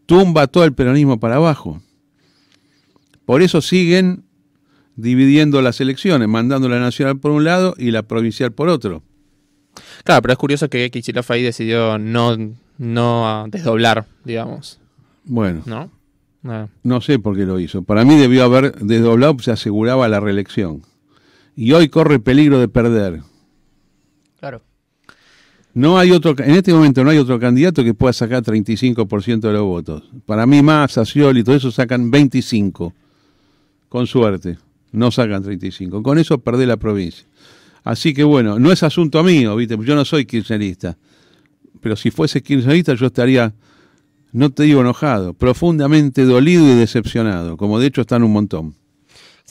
tumba todo el peronismo para abajo. Por eso siguen dividiendo las elecciones, mandando la nacional por un lado y la provincial por otro. Claro, pero es curioso que Kicillof ahí decidió no, no desdoblar, digamos, Bueno, ¿no? Ah, no sé por qué lo hizo. Para mí debió haber desdoblado, se aseguraba la reelección. Y hoy corre peligro de perder. Claro. No hay otro, en este momento no hay otro candidato que pueda sacar 35% de los votos. Para mí Massa, Scioli y todo eso sacan 25. Con suerte. No sacan 35. Con eso perdé la provincia. Así que bueno, no es asunto mío, ¿viste? Yo no soy kirchnerista. Pero si fuese kirchnerista yo estaría, no te digo enojado, profundamente dolido y decepcionado, como de hecho están un montón.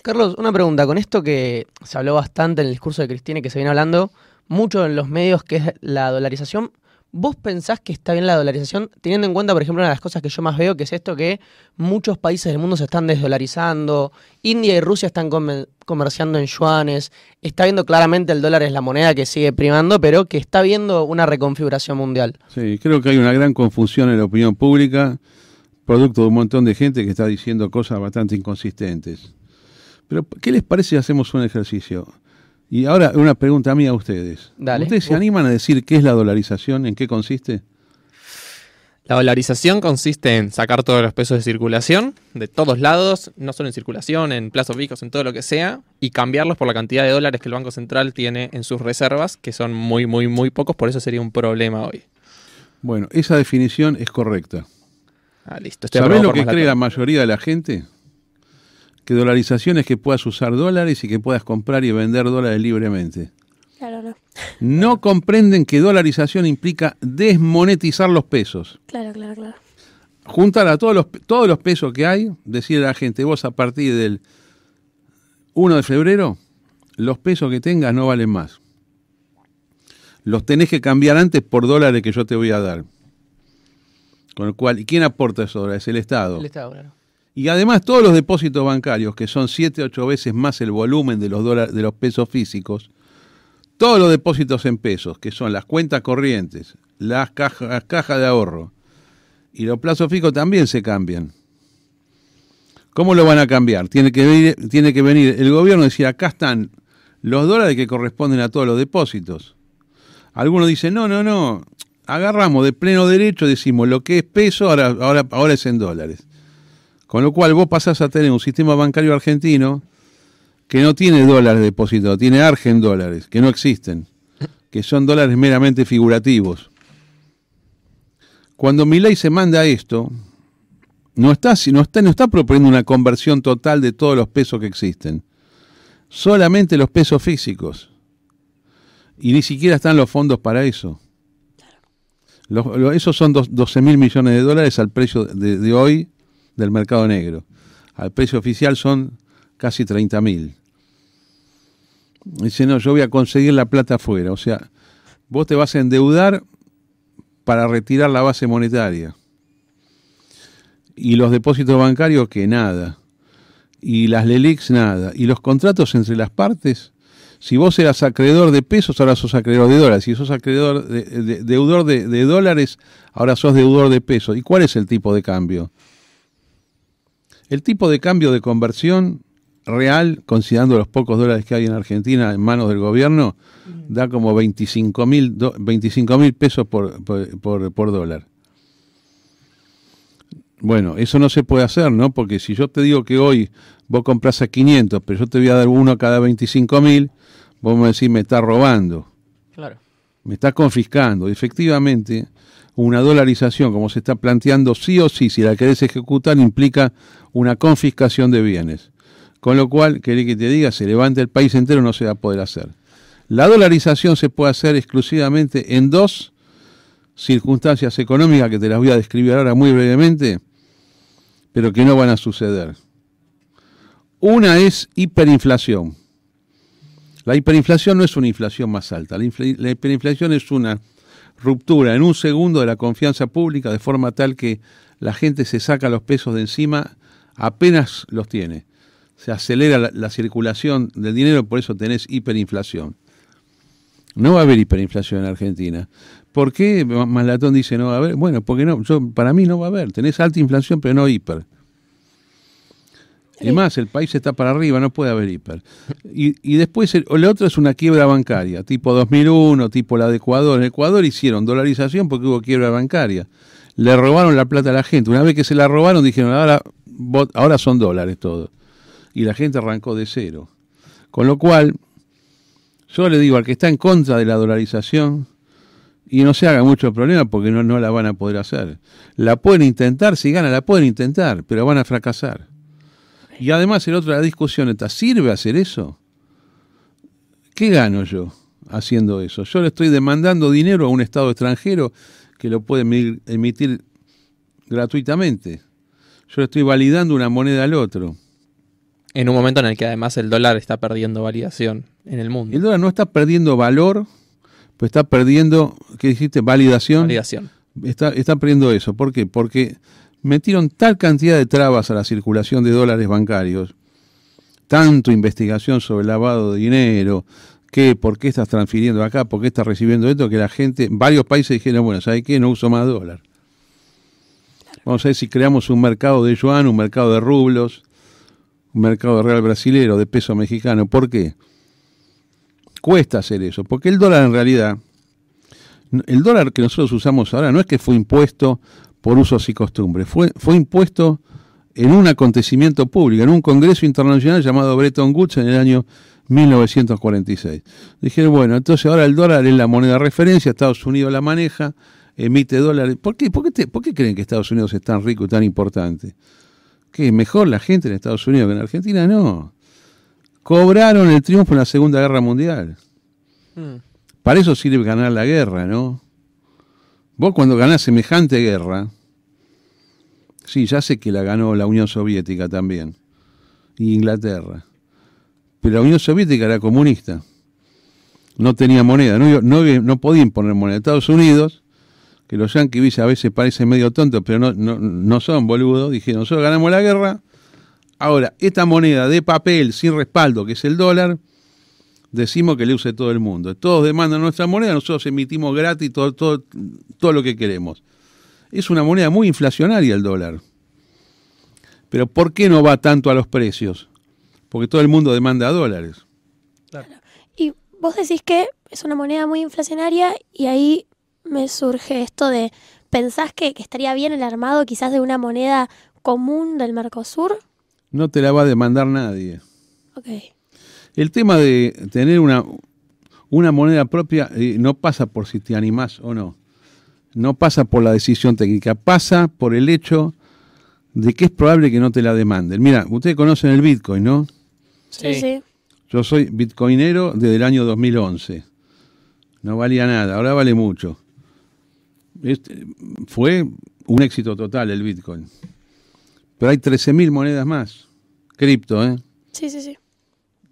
Carlos, una pregunta. Con esto que se habló bastante en el discurso de Cristina y que se viene hablando mucho en los medios, que es la dolarización, ¿vos pensás que está bien la dolarización? Teniendo en cuenta, por ejemplo, una de las cosas que yo más veo, que es esto que muchos países del mundo se están desdolarizando, India y Rusia están comer- comerciando en yuanes, está viendo claramente el dólar es la moneda que sigue primando, pero que está viendo una reconfiguración mundial. Sí, creo que hay una gran confusión en la opinión pública, producto de un montón de gente que está diciendo cosas bastante inconsistentes. Pero, ¿qué les parece si hacemos un ejercicio? Y ahora una pregunta mía a ustedes. Dale. ¿Ustedes se animan a decir qué es la dolarización? ¿En qué consiste? La dolarización consiste en sacar todos los pesos de circulación de todos lados, no solo en circulación, en plazos fijos, en todo lo que sea, y cambiarlos por la cantidad de dólares que el Banco Central tiene en sus reservas, que son muy, muy, muy pocos, por eso sería un problema hoy. Bueno, esa definición es correcta. Ah, listo. ¿Sabés lo que cree la mayoría de la gente? Que dolarización es que puedas usar dólares y que puedas comprar y vender dólares libremente. Claro, no. No comprenden que dolarización implica desmonetizar los pesos. Claro, claro, claro. juntar a todos los, todos los pesos que hay, decirle a la gente, vos a partir del 1 de febrero, los pesos que tengas no valen más. Los tenés que cambiar antes por dólares que yo te voy a dar. Con lo cual, ¿y quién aporta esos dólares? El Estado. El Estado, claro. Y además todos los depósitos bancarios, que son 7, 8 veces más el volumen de los, dólares, de los pesos físicos, todos los depósitos en pesos, que son las cuentas corrientes, las cajas, de ahorro y los plazos fijos también se cambian. ¿Cómo lo van a cambiar? Tiene que venir, tiene que venir el gobierno y decir, acá están los dólares que corresponden a todos los depósitos. Algunos dicen, no, no, no, agarramos de pleno derecho, decimos lo que es peso, ahora, ahora, ahora es en dólares. Con lo cual vos pasás a tener un sistema bancario argentino que no tiene dólares depositados, tiene argen dólares, que no existen, que son dólares meramente figurativos. Cuando mi ley se manda esto, no está, no, está, no está proponiendo una conversión total de todos los pesos que existen, solamente los pesos físicos. Y ni siquiera están los fondos para eso. esos son 12 mil millones de dólares al precio de, de hoy del mercado negro. Al precio oficial son casi 30 mil. Dice, no, yo voy a conseguir la plata afuera. O sea, vos te vas a endeudar para retirar la base monetaria. Y los depósitos bancarios, que nada. Y las LELIX, nada. Y los contratos entre las partes, si vos eras acreedor de pesos, ahora sos acreedor de dólares. Si sos acreedor de, deudor de, de dólares, ahora sos deudor de pesos. ¿Y cuál es el tipo de cambio? El tipo de cambio de conversión real, considerando los pocos dólares que hay en Argentina en manos del gobierno, da como 25 mil 25 pesos por, por, por, dólar. Bueno, eso no se puede hacer, ¿no? Porque si yo te digo que hoy vos compras a 500, pero yo te voy a dar uno cada 25 mil, vos me decís, me está robando. Claro. Me está confiscando. Efectivamente, una dolarización, como se está planteando, sí o sí, si la querés ejecutar, implica una confiscación de bienes. Con lo cual, querés que te diga, se levante el país entero, no se va a poder hacer. La dolarización se puede hacer exclusivamente en dos circunstancias económicas que te las voy a describir ahora muy brevemente, pero que no van a suceder. Una es hiperinflación. La hiperinflación no es una inflación más alta, la hiperinflación es una ruptura en un segundo de la confianza pública de forma tal que la gente se saca los pesos de encima apenas los tiene. Se acelera la, circulación del dinero, por eso tenés hiperinflación. No va a haber hiperinflación en Argentina. ¿Por qué Malatón dice no va a haber? Bueno, porque no, yo, para mí no va a haber. Tenés alta inflación, pero no hiper. Es más, el país está para arriba, no puede haber hiper. Y, después, el, lo otro es una quiebra bancaria, tipo 2001, tipo la de Ecuador. En Ecuador hicieron dolarización porque hubo quiebra bancaria. Le robaron la plata a la gente. Una vez que se la robaron, dijeron, ahora, ahora son dólares todo. Y la gente arrancó de cero. Con lo cual, yo le digo al que está en contra de la dolarización, y no se haga mucho problema porque no, no la van a poder hacer. La pueden intentar, si gana la pueden intentar, pero van a fracasar. Y además el otro la discusión está, ¿sirve hacer eso? ¿Qué gano yo haciendo eso? Yo le estoy demandando dinero a un Estado extranjero que lo puede emitir gratuitamente. Yo le estoy validando una moneda al otro. En un momento en el que además el dólar está perdiendo validación en el mundo. El dólar no está perdiendo valor, pues está perdiendo, ¿qué dijiste? Validación. Validación. Está, está perdiendo eso. ¿Por qué? Porque metieron tal cantidad de trabas a la circulación de dólares bancarios, tanto investigación sobre el lavado de dinero, que por qué estás transfiriendo acá, por qué estás recibiendo esto, que la gente, varios países dijeron, bueno, ¿sabes qué? No uso más dólar. Vamos a ver si creamos un mercado de yuan, un mercado de rublos, un mercado de real brasilero, de peso mexicano. ¿Por qué? Cuesta hacer eso, porque el dólar en realidad, el dólar que nosotros usamos ahora no es que fue impuesto por usos y costumbres. Fue, fue impuesto en un acontecimiento público, en un congreso internacional llamado Bretton Woods en el año 1946. Dijeron, bueno, entonces ahora el dólar es la moneda de referencia, Estados Unidos la maneja, emite dólares. ¿Por qué, por qué, por qué creen que Estados Unidos es tan rico y tan importante? ¿Qué? ¿Mejor la gente en Estados Unidos que en Argentina? No. Cobraron el triunfo en la Segunda Guerra Mundial. Hmm. Para eso sirve ganar la guerra, ¿no? Vos cuando ganás semejante guerra, sí, ya sé que la ganó la Unión Soviética también, y Inglaterra, pero la Unión Soviética era comunista, no tenía moneda, no, podía imponer moneda. Estados Unidos, que los yanquis a veces parecen medio tontos, pero no, no, no son boludos, dijeron, nosotros ganamos la guerra, Ahora, esta moneda de papel sin respaldo, que es el dólar, decimos que le use todo el mundo. Todos demandan nuestra moneda, nosotros emitimos gratis todo, todo, todo lo que queremos. Es una moneda muy inflacionaria el dólar. Pero ¿por qué no va tanto a los precios? Porque todo el mundo demanda dólares. Y vos decís que es una moneda muy inflacionaria y ahí me surge esto de, ¿pensás que, que estaría bien el armado quizás de una moneda común del Mercosur? No te la va a demandar nadie. Ok. El tema de tener una, una moneda propia eh, no pasa por si te animás o no. No pasa por la decisión técnica, pasa por el hecho de que es probable que no te la demanden. Mira, ustedes conocen el Bitcoin, ¿no? Sí, sí. Yo soy bitcoinero desde el año 2011. No valía nada, ahora vale mucho. Este, fue un éxito total el Bitcoin. Pero hay 13.000 monedas más. Cripto, ¿eh? Sí, sí, sí.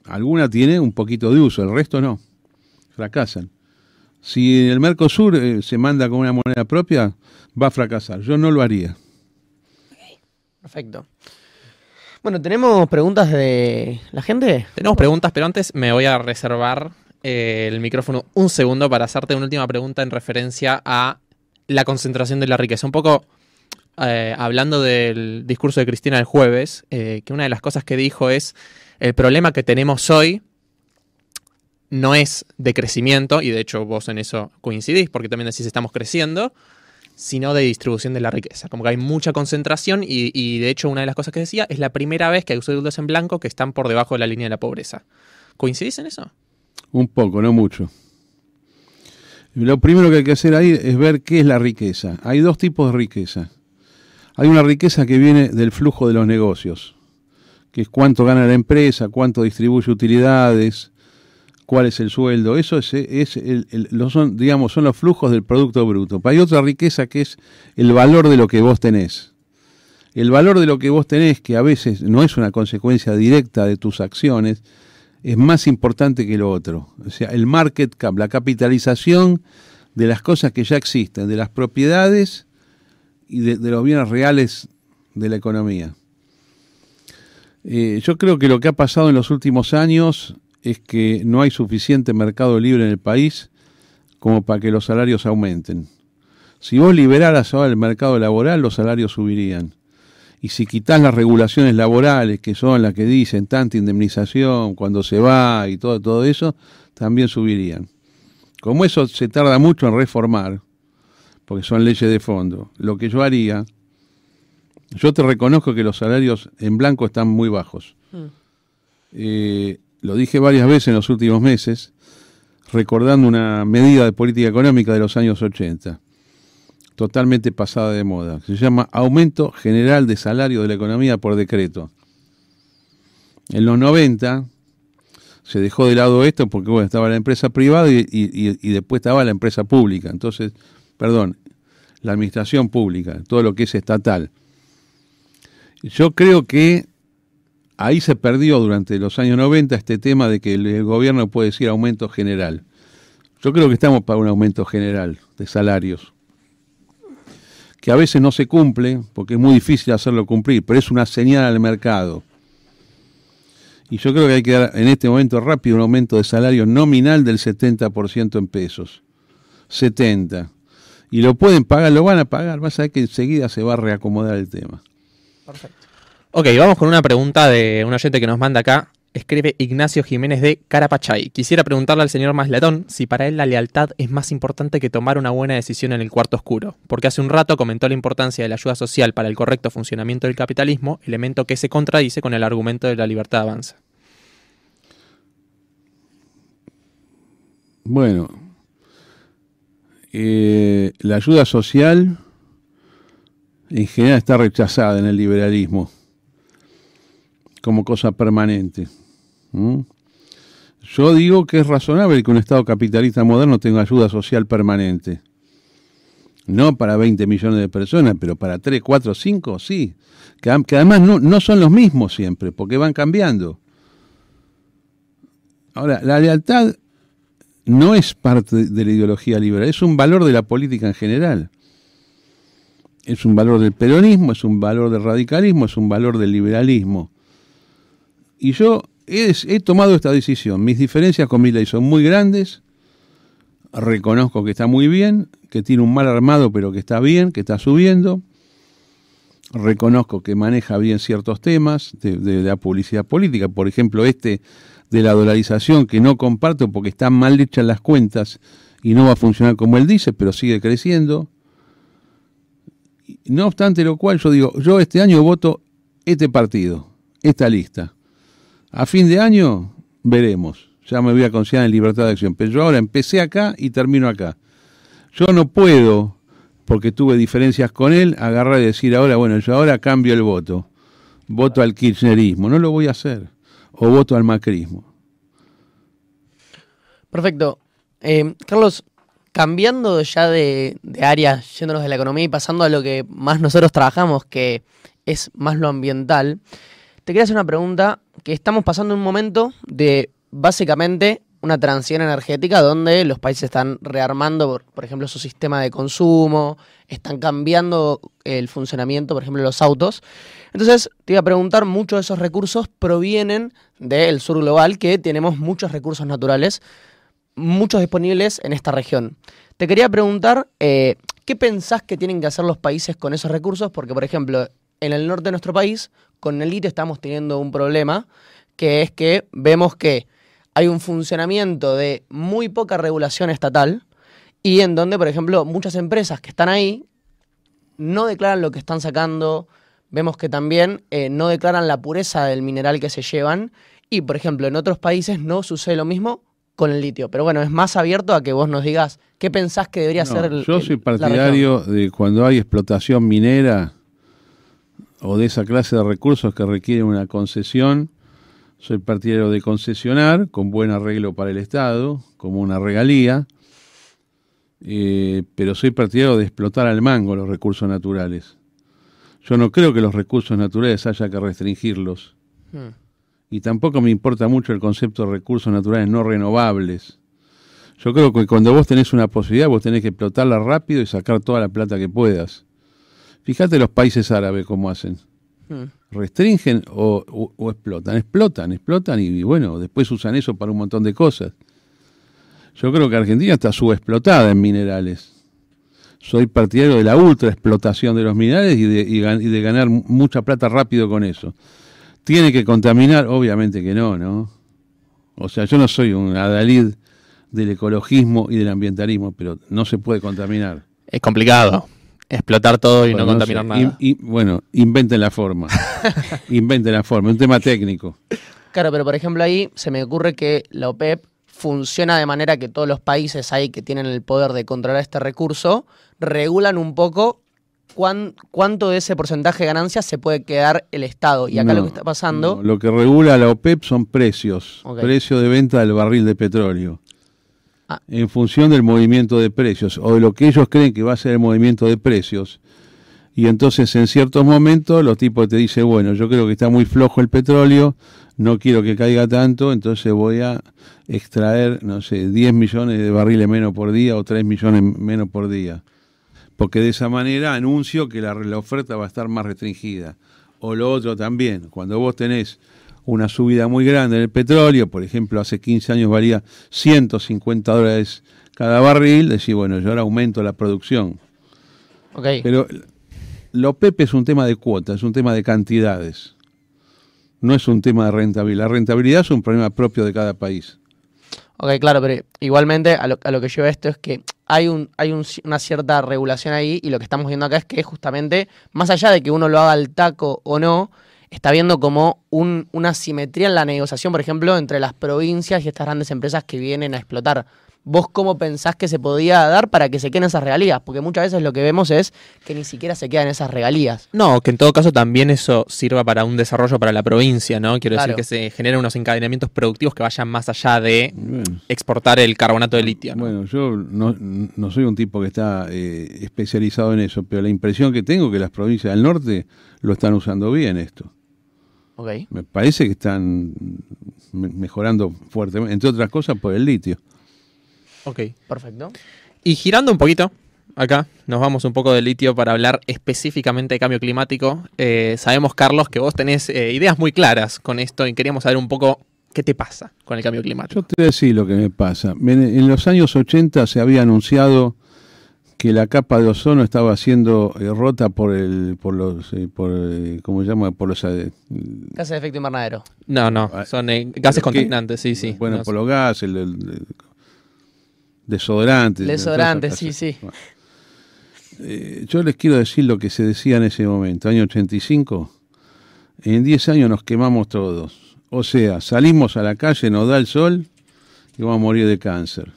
Alguna tiene un poquito de uso, el resto no. Fracasan. Si el Mercosur eh, se manda con una moneda propia, va a fracasar. Yo no lo haría. Perfecto. Bueno, ¿tenemos preguntas de la gente? Tenemos preguntas, pero antes me voy a reservar eh, el micrófono un segundo para hacerte una última pregunta en referencia a la concentración de la riqueza. Un poco eh, hablando del discurso de Cristina el jueves, eh, que una de las cosas que dijo es el problema que tenemos hoy no es de crecimiento, y de hecho vos en eso coincidís, porque también decís estamos creciendo, sino de distribución de la riqueza. Como que hay mucha concentración y, de hecho una de las cosas que decía es la primera vez que hay sueldos en blanco que están por debajo de la línea de la pobreza. ¿Coincidís en eso? Un poco, no mucho. Lo primero que hay que hacer ahí es ver qué es la riqueza. Hay dos tipos de riqueza. Hay una riqueza que viene del flujo de los negocios, que es cuánto gana la empresa, cuánto distribuye utilidades, cuál es el sueldo. Eso es, el, son, digamos, son los flujos del producto bruto. Hay otra riqueza que es el valor de lo que vos tenés. El valor de lo que vos tenés, que a veces no es una consecuencia directa de tus acciones, es más importante que lo otro. O sea, el market cap, la capitalización de las cosas que ya existen, de las propiedades y de, de los bienes reales de la economía. Eh, yo creo que lo que ha pasado en los últimos años es que no hay suficiente mercado libre en el país como para que los salarios aumenten. Si vos liberaras ahora el mercado laboral, los salarios subirían. Y si quitas las regulaciones laborales, que son las que dicen tanta indemnización cuando se va y todo, todo eso, también subirían. Como eso se tarda mucho en reformar, porque son leyes de fondo, lo que yo haría, yo te reconozco que los salarios en blanco están muy bajos. Mm. Eh, lo dije varias veces en los últimos meses, recordando una medida de política económica de los años 80, totalmente pasada de moda. Se llama aumento general de salario de la economía por decreto. En los 90 se dejó de lado esto porque bueno, estaba la empresa privada y, y, y después estaba la empresa pública. Entonces, perdón, la administración pública, todo lo que es estatal. Yo creo que ahí se perdió durante los años 90 este tema de que el, gobierno puede decir aumento general. Yo creo que estamos para un aumento general de salarios, que a veces no se cumple, porque es muy difícil hacerlo cumplir, pero es una señal al mercado. Y yo creo que hay que dar en este momento rápido un aumento de salario nominal del 70% en pesos. 70. Y lo pueden pagar, lo van a pagar, vas a ver que enseguida se va a reacomodar el tema. Perfecto. Ok, vamos con una pregunta de un oyente que nos manda acá. Escribe Ignacio Jiménez de Carapachay. Quisiera preguntarle al señor Maslatón si para él la lealtad es más importante que tomar una buena decisión en el cuarto oscuro, porque hace un rato comentó la importancia de la ayuda social para el correcto funcionamiento del capitalismo, elemento que se contradice con el argumento de la libertad avanza. Bueno, eh, la ayuda social en general está rechazada en el liberalismo como cosa permanente. Yo digo que es razonable que un Estado capitalista moderno tenga ayuda social permanente. No para 20 millones de personas, pero para 3, 4, 5, sí. Que, además no son los mismos siempre, porque van cambiando. Ahora, la lealtad no es parte de la ideología liberal, es un valor de la política en general. Es un valor del peronismo, es un valor del radicalismo, es un valor del liberalismo. Y yo he, he tomado esta decisión. Mis diferencias con Milei son muy grandes. Reconozco que está muy bien, que tiene un mal armado, pero que está bien, que está subiendo. Reconozco que maneja bien ciertos temas de, de la publicidad política. Por ejemplo, este de la dolarización, que no comparto porque están mal hechas las cuentas y no va a funcionar como él dice, pero sigue creciendo. No obstante lo cual, yo digo, yo este año voto este partido, esta lista. A fin de año veremos. Ya me voy a considerar en libertad de acción. Pero yo ahora empecé acá y termino acá. Yo no puedo, porque tuve diferencias con él, agarrar y decir ahora, bueno, yo ahora cambio el voto. Voto al kirchnerismo. No lo voy a hacer. O voto al macrismo. Perfecto. Eh, Carlos, cambiando ya de, de área, yéndonos de la economía y pasando a lo que más nosotros trabajamos, que es más lo ambiental, te quería hacer una pregunta, que estamos pasando un momento de básicamente una transición energética donde los países están rearmando, por, ejemplo, su sistema de consumo, están cambiando el funcionamiento, por ejemplo, los autos. Entonces, te iba a preguntar, muchos de esos recursos provienen del sur global, que tenemos muchos recursos naturales, muchos disponibles en esta región. Te quería preguntar, eh, ¿qué pensás que tienen que hacer los países con esos recursos? Porque, por ejemplo, en el norte de nuestro país, con el litio estamos teniendo un problema, que es que vemos que hay un funcionamiento de muy poca regulación estatal y en donde, por ejemplo, muchas empresas que están ahí no declaran lo que están sacando, vemos que también eh, no declaran la pureza del mineral que se llevan y, por ejemplo, en otros países no sucede lo mismo con el litio. Pero bueno, es más abierto a que vos nos digas qué pensás que debería No, ser el yo soy partidario de cuando hay explotación minera o de esa clase de recursos que requieren una concesión, soy partidario de concesionar con buen arreglo para el Estado, como una regalía, eh, pero soy partidario de explotar al mango los recursos naturales. Yo no creo que los recursos naturales haya que restringirlos. Hmm. Y tampoco me importa mucho el concepto de recursos naturales no renovables. Yo creo que cuando vos tenés una posibilidad, vos tenés que explotarla rápido y sacar toda la plata que puedas. Fíjate los países árabes cómo hacen. Hmm. Restringen o, o- o explotan. Explotan, explotan y, y bueno, después usan eso para un montón de cosas. Yo creo que Argentina está subexplotada en minerales. Soy partidario de la ultra explotación de los minerales y de, y de ganar mu- mucha plata rápido con eso. ¿Tiene que contaminar? Obviamente que no, ¿no? O sea, yo no soy un adalid del ecologismo y del ambientalismo, pero no se puede contaminar. Es complicado explotar todo y Bueno, no contaminar sé. nada. Y- y, bueno, inventen la forma. inventen la forma. Un tema técnico. Claro, pero por ejemplo ahí se me ocurre que la OPEP funciona de manera que todos los países ahí que tienen el poder de controlar este recurso regulan un poco cuán- cuánto de ese porcentaje de ganancias se puede quedar el Estado. Y acá No, lo que está pasando... no, lo que regula la OPEP son precios. Ok. Precio de venta del barril de petróleo. Ah. En función del movimiento de precios o de lo que ellos creen que va a ser el movimiento de precios. Y entonces en ciertos momentos los tipos te dicen, bueno, yo creo que está muy flojo el petróleo, no quiero que caiga tanto, entonces voy a extraer, no sé, 10 millones de barriles menos por día o 3 millones menos por día. Porque de esa manera anuncio que la, la oferta va a estar más restringida. O lo otro también, cuando vos tenés una subida muy grande en el petróleo, por ejemplo, hace 15 años valía 150 dólares cada barril, decís, bueno, yo ahora aumento la producción. Ok, Pero la OPEP es un tema de cuotas, es un tema de cantidades. No es un tema de rentabilidad. La rentabilidad es un problema propio de cada país. ok, claro, pero igualmente a lo, a lo que lleva esto es que hay, un, hay un- una cierta regulación ahí y lo que estamos viendo acá es que justamente, más allá de que uno lo haga al taco o no, está viendo como un- una simetría en la negociación, por ejemplo, entre las provincias y estas grandes empresas que vienen a explotar. ¿Vos cómo pensás que se podía dar para que se queden esas regalías? Porque muchas veces lo que vemos es que ni siquiera se quedan esas regalías. No, que en todo caso también eso sirva para un desarrollo para la provincia, ¿no? Quiero Claro. decir que se generen unos encadenamientos productivos que vayan más allá de Bueno, exportar el carbonato de litio. ¿no? bueno, yo no, no soy un tipo que está eh, especializado en eso, pero la impresión que tengo es que las provincias del norte lo están usando bien esto. Me parece que están me- mejorando fuertemente, entre otras cosas por el litio. Ok. Perfecto. Y girando un poquito acá. Nos vamos un poco de litio para hablar específicamente de cambio climático. Eh, sabemos, Carlos, que vos tenés eh, ideas muy claras con esto y queríamos saber un poco qué te pasa con el cambio climático. Yo te voy a decir lo que me pasa. En, en los años 80 se había anunciado que la capa de ozono estaba siendo eh, rota por el por los eh, por eh, cómo se llama por los eh, Gases de efecto invernadero. No, no, Ah, son eh, gases contaminantes, sí, sí. bueno No, por los gases el, el- el desodorante Desodorante, todas esas sí. Bueno. Eh, yo les quiero decir lo que se decía en ese momento, año 85. En 10 años nos quemamos todos. O sea, salimos a la calle, nos da el sol y vamos a morir de cáncer.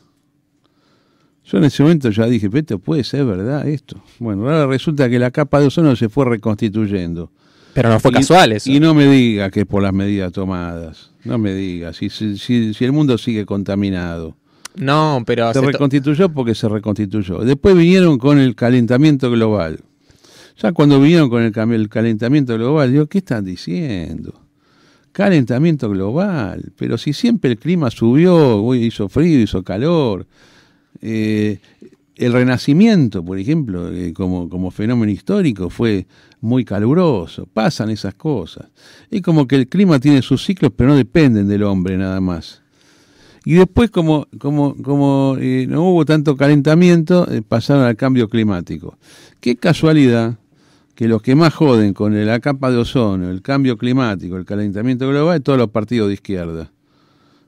Yo en ese momento ya dije, "Pero esto puede ser verdad esto. Bueno, ahora resulta que la capa de ozono se fue reconstituyendo. Pero no fue Y- casual eso. Y no me diga que es por las medidas tomadas. No me diga, si, si, si- si el mundo sigue contaminado. No, pero... Se reconstituyó porque se reconstituyó. Después vinieron con el calentamiento global. Ya cuando vinieron con el, el calentamiento global, digo, ¿qué están diciendo? Calentamiento global. Pero si siempre el clima subió, hizo frío, hizo calor. Eh, el renacimiento, por ejemplo, eh, como, como fenómeno histórico, fue muy caluroso. Pasan esas cosas. Es como que el clima tiene sus ciclos, pero no dependen del hombre nada más. Y después, como, como, como eh, no hubo tanto calentamiento, eh, pasaron al cambio climático. Qué casualidad que los que más joden con la capa de ozono, el cambio climático, el calentamiento global, todos los partidos de izquierda.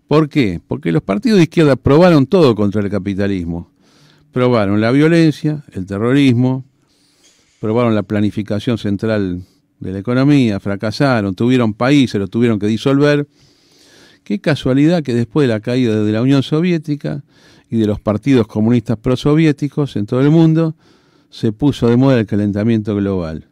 ¿Por qué? Porque los partidos de izquierda probaron todo contra el capitalismo. Probaron la violencia, el terrorismo, probaron la planificación central de la economía, fracasaron, tuvieron países, lo tuvieron que disolver. Qué casualidad que después de la caída de la Unión Soviética y de los partidos comunistas prosoviéticos en todo el mundo, se puso de moda el calentamiento global.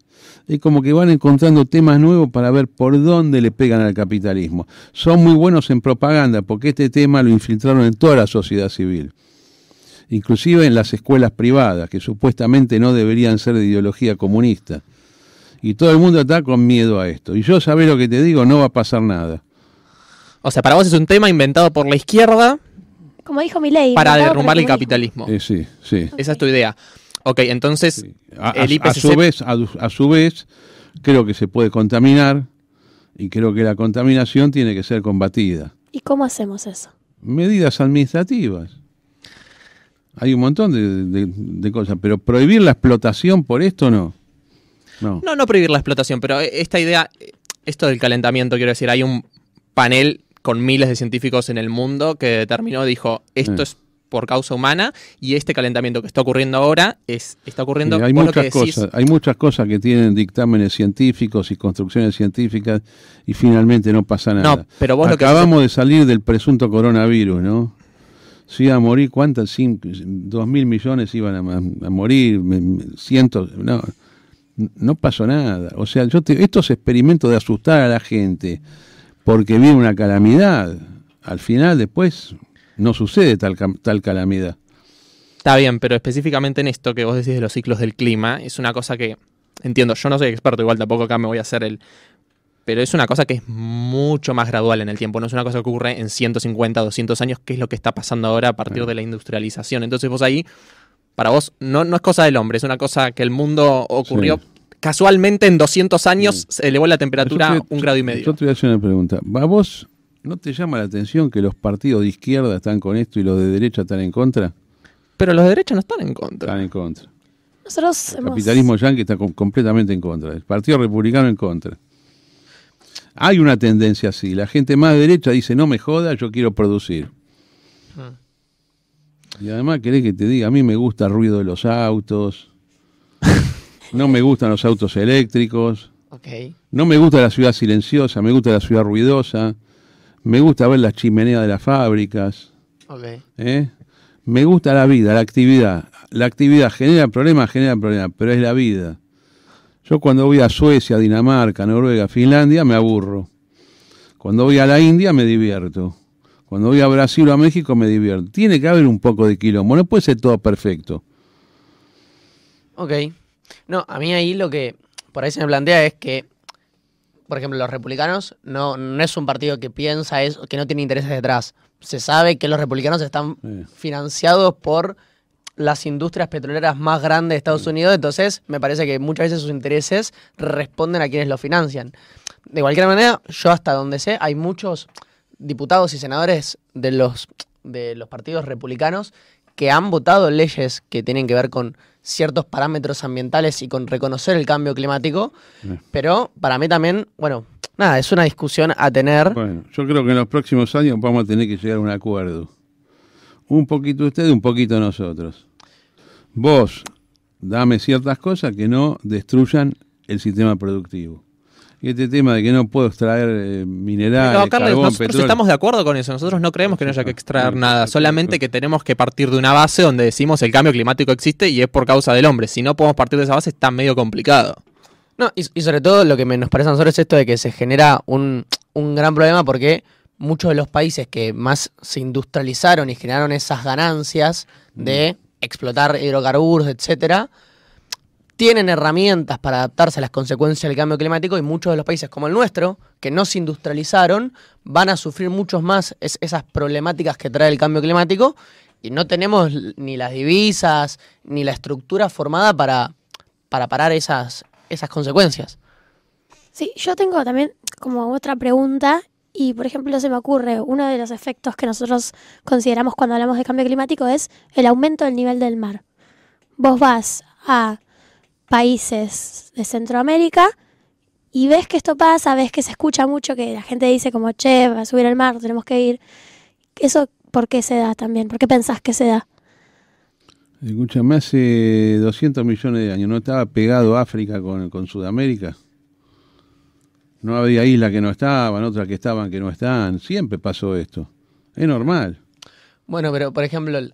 Es como que van encontrando temas nuevos para ver por dónde le pegan al capitalismo. Son muy buenos en propaganda porque este tema lo infiltraron en toda la sociedad civil. Inclusive en las escuelas privadas, que supuestamente no deberían ser de ideología comunista. Y todo el mundo está con miedo a esto. Y yo, ¿sabés lo que te digo? No va a pasar nada. O sea, para vos es un tema inventado por la izquierda Como dijo Milei. para inventado por derrumbar el capitalismo. Eh, sí, sí. Esa es tu idea. Ok, entonces Sí. A, su vez, a, a su vez, creo que se puede contaminar y creo que la contaminación tiene que ser combatida. ¿Y cómo hacemos eso? Medidas administrativas. Hay un montón de, de- de cosas, pero prohibir la explotación por esto no. No. No, no prohibir la explotación, pero esta idea, esto del calentamiento, quiero decir, hay un panel con miles de científicos en el mundo que determinó, dijo, esto es por causa humana y este calentamiento que está ocurriendo ahora es está ocurriendo Sí, hay lo que muchas decís, cosas, hay muchas cosas que tienen dictámenes científicos y construcciones científicas y finalmente no pasa nada. No, pero vos lo que Acabamos de salir del presunto coronavirus, ¿no? Si iba a morir, ¿cuántas? Cinco, dos mil millones iban a, a morir, cientos, no, no pasó nada. O sea, yo te- estos experimentos de asustar a la gente porque viene una calamidad, al final después no sucede tal, tal calamidad. Está bien, pero específicamente en esto que vos decís de los ciclos del clima, es una cosa que, entiendo, yo no soy experto, igual tampoco acá me voy a hacer el... Pero es una cosa que es mucho más gradual en el tiempo, no es una cosa que ocurre en 150, 200 años, que es lo que está pasando ahora a partir de la industrialización. Entonces vos ahí, para vos, no, no es cosa del hombre, es una cosa que el mundo ocurrió Sí. casualmente en 200 años, se elevó la temperatura Yo te- un grado y Yo medio. te voy a hacer una pregunta. ¿A vos no te llama la atención que los partidos de izquierda están con esto y los de derecha están en contra? Pero los de derecha no están en contra. Están en contra. Nosotros El hemos... capitalismo yanqui está com- completamente en contra. El Partido Republicano en contra. Hay una tendencia así. La gente más de derecha dice, no me joda, yo quiero producir. Y además querés que te diga, a mí me gusta el ruido de los autos. No me gustan los autos eléctricos. Ok. No me gusta la ciudad silenciosa, me gusta la ciudad ruidosa. Me gusta ver las chimeneas de las fábricas. Ok. ¿eh? Me gusta la vida, la actividad. La actividad genera problemas, genera problemas, pero es la vida. Yo cuando voy a Suecia, Dinamarca, Noruega, Finlandia, me aburro. Cuando voy a la India, me divierto. Cuando voy a Brasil o a México, me divierto. Tiene que haber un poco de quilombo, no puede ser todo perfecto. Ok. No, a mí ahí lo que por ahí se me plantea es que, por ejemplo, los republicanos no, no es un partido que piensa eso, que no tiene intereses detrás. Se sabe que los republicanos están Sí. financiados por las industrias petroleras más grandes de Estados Unidos, entonces me parece que muchas veces sus intereses responden a quienes lo financian. De cualquier manera, yo hasta donde sé, hay muchos diputados y senadores de los, de los partidos republicanos que han votado leyes que tienen que ver con ciertos parámetros ambientales y con reconocer el cambio climático, pero para mí también, bueno, nada, es una discusión a tener. Bueno, yo creo que en los próximos años vamos a tener que llegar a un acuerdo. Un poquito usted, un poquito nosotros. Vos, dame ciertas cosas que no destruyan el sistema productivo. Y este tema de que no puedo extraer eh, minerales, No, Carlos, carbón, nosotros petróleo. estamos de acuerdo con eso. Nosotros no creemos que no haya que extraer nada, solamente que tenemos que partir de una base donde decimos el cambio climático existe y es por causa del hombre. Si no podemos partir de esa base está medio complicado. No, y, y sobre todo lo que me- nos parece a nosotros es esto de que se genera un, un gran problema porque muchos de los países que más se industrializaron y generaron esas ganancias de explotar hidrocarburos, etcétera, tienen herramientas para adaptarse a las consecuencias del cambio climático y muchos de los países como el nuestro, que no se industrializaron, van a sufrir muchos más es- esas problemáticas que trae el cambio climático y no tenemos ni las divisas ni la estructura formada para, para parar esas, esas consecuencias. Sí, yo tengo también como otra pregunta y por ejemplo se me ocurre uno de los efectos que nosotros consideramos cuando hablamos de cambio climático es el aumento del nivel del mar. Vos vas a países de Centroamérica y ves que esto pasa, ves que se escucha mucho que la gente dice como, che, va a subir el mar, tenemos que ir. ¿Eso por qué se da también? ¿Por qué pensás que se da? Escúchame, hace 200 millones de años, ¿no estaba pegado África con, con Sudamérica? No había islas que no estaban, otras que estaban que no están. Siempre pasó esto. Es normal. Bueno, pero por ejemplo, el-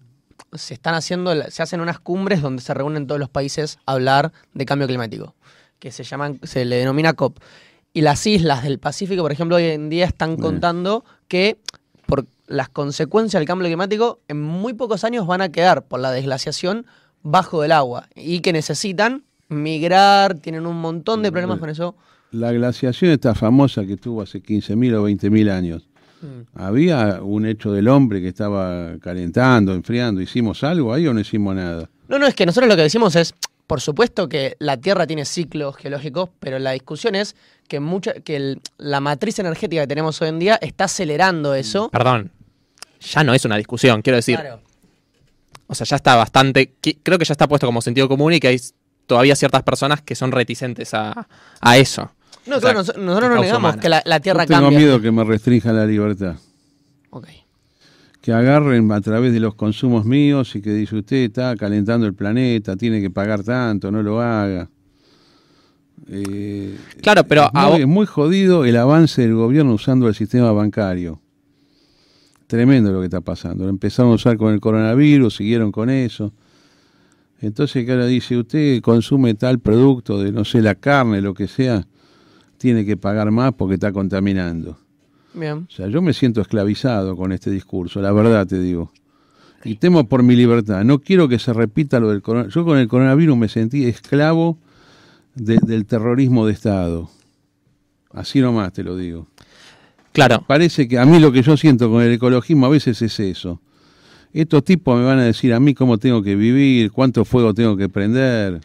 se están haciendo, se hacen unas cumbres donde se reúnen todos los países a hablar de cambio climático, que se llaman, se le denomina COP. Y las islas del Pacífico, por ejemplo, hoy en día están contando que por las consecuencias del cambio climático, en muy pocos años van a quedar por la desglaciación bajo del agua y que necesitan migrar, tienen un montón de problemas con eso. La glaciación esta famosa que tuvo hace 15.000 o 20.000 años. Había un hecho del hombre que estaba calentando, enfriando. ¿Hicimos algo ahí o no hicimos nada? No, no, es que nosotros lo que decimos es, por supuesto que la Tierra tiene ciclos geológicos, pero la discusión es que, mucha, que el- la matriz energética que tenemos hoy en día está acelerando eso. Perdón, ya no es una discusión, quiero decir. Claro. O sea, ya está bastante. Creo que ya está puesto como sentido común y que hay todavía ciertas personas que son reticentes a, a eso. No, claro, nos- nosotros no negamos humana. que la, la Tierra Yo tengo cambia. miedo que me restrinjan la libertad. Ok. que agarren a través de los consumos míos y que dice usted está calentando el planeta, tiene que pagar tanto, no lo haga. Eh, Claro, pero es, muy, es muy jodido el avance del gobierno usando el sistema bancario. Tremendo lo que está pasando. Lo empezaron a usar con el coronavirus, siguieron con eso. Entonces, que ahora dice usted consume tal producto de, no sé, la carne, lo que sea, tiene que pagar más porque está contaminando. Bien. O sea, yo me siento esclavizado con este discurso, la verdad te digo. Y temo por mi libertad. No quiero que se repita lo del coronavirus. Yo con el coronavirus me sentí esclavo de- del terrorismo de Estado. Así nomás te lo digo. Claro, Parece que a mí lo que yo siento con el ecologismo a veces es eso. Estos tipos me van a decir a mí cómo tengo que vivir, cuánto fuego tengo que prender.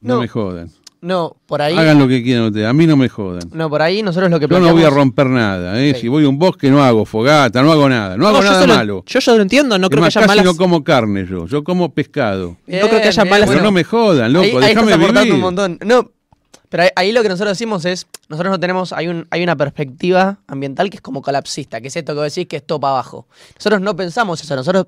No, No. me jodan. No, por ahí. Hagan lo que quieran ustedes, a mí no me jodan. No, por ahí nosotros lo que Yo no voy a planteamos- romper nada, ¿eh? Sí. Si voy a un bosque no hago fogata, no hago nada, no hago nada solo- malo. Yo ya lo entiendo, no Es creo que más, haya casi malas. no como carne yo, yo como pescado. Bien, No creo que haya bien, malas- Pero bueno. no me jodan, loco, ahí, ahí déjame vivir. un montón. No, pero ahí, lo que nosotros decimos es, nosotros no tenemos, hay, un, hay una perspectiva ambiental que es como colapsista, que es esto que vos decís que es todo para abajo. Nosotros no pensamos eso, nosotros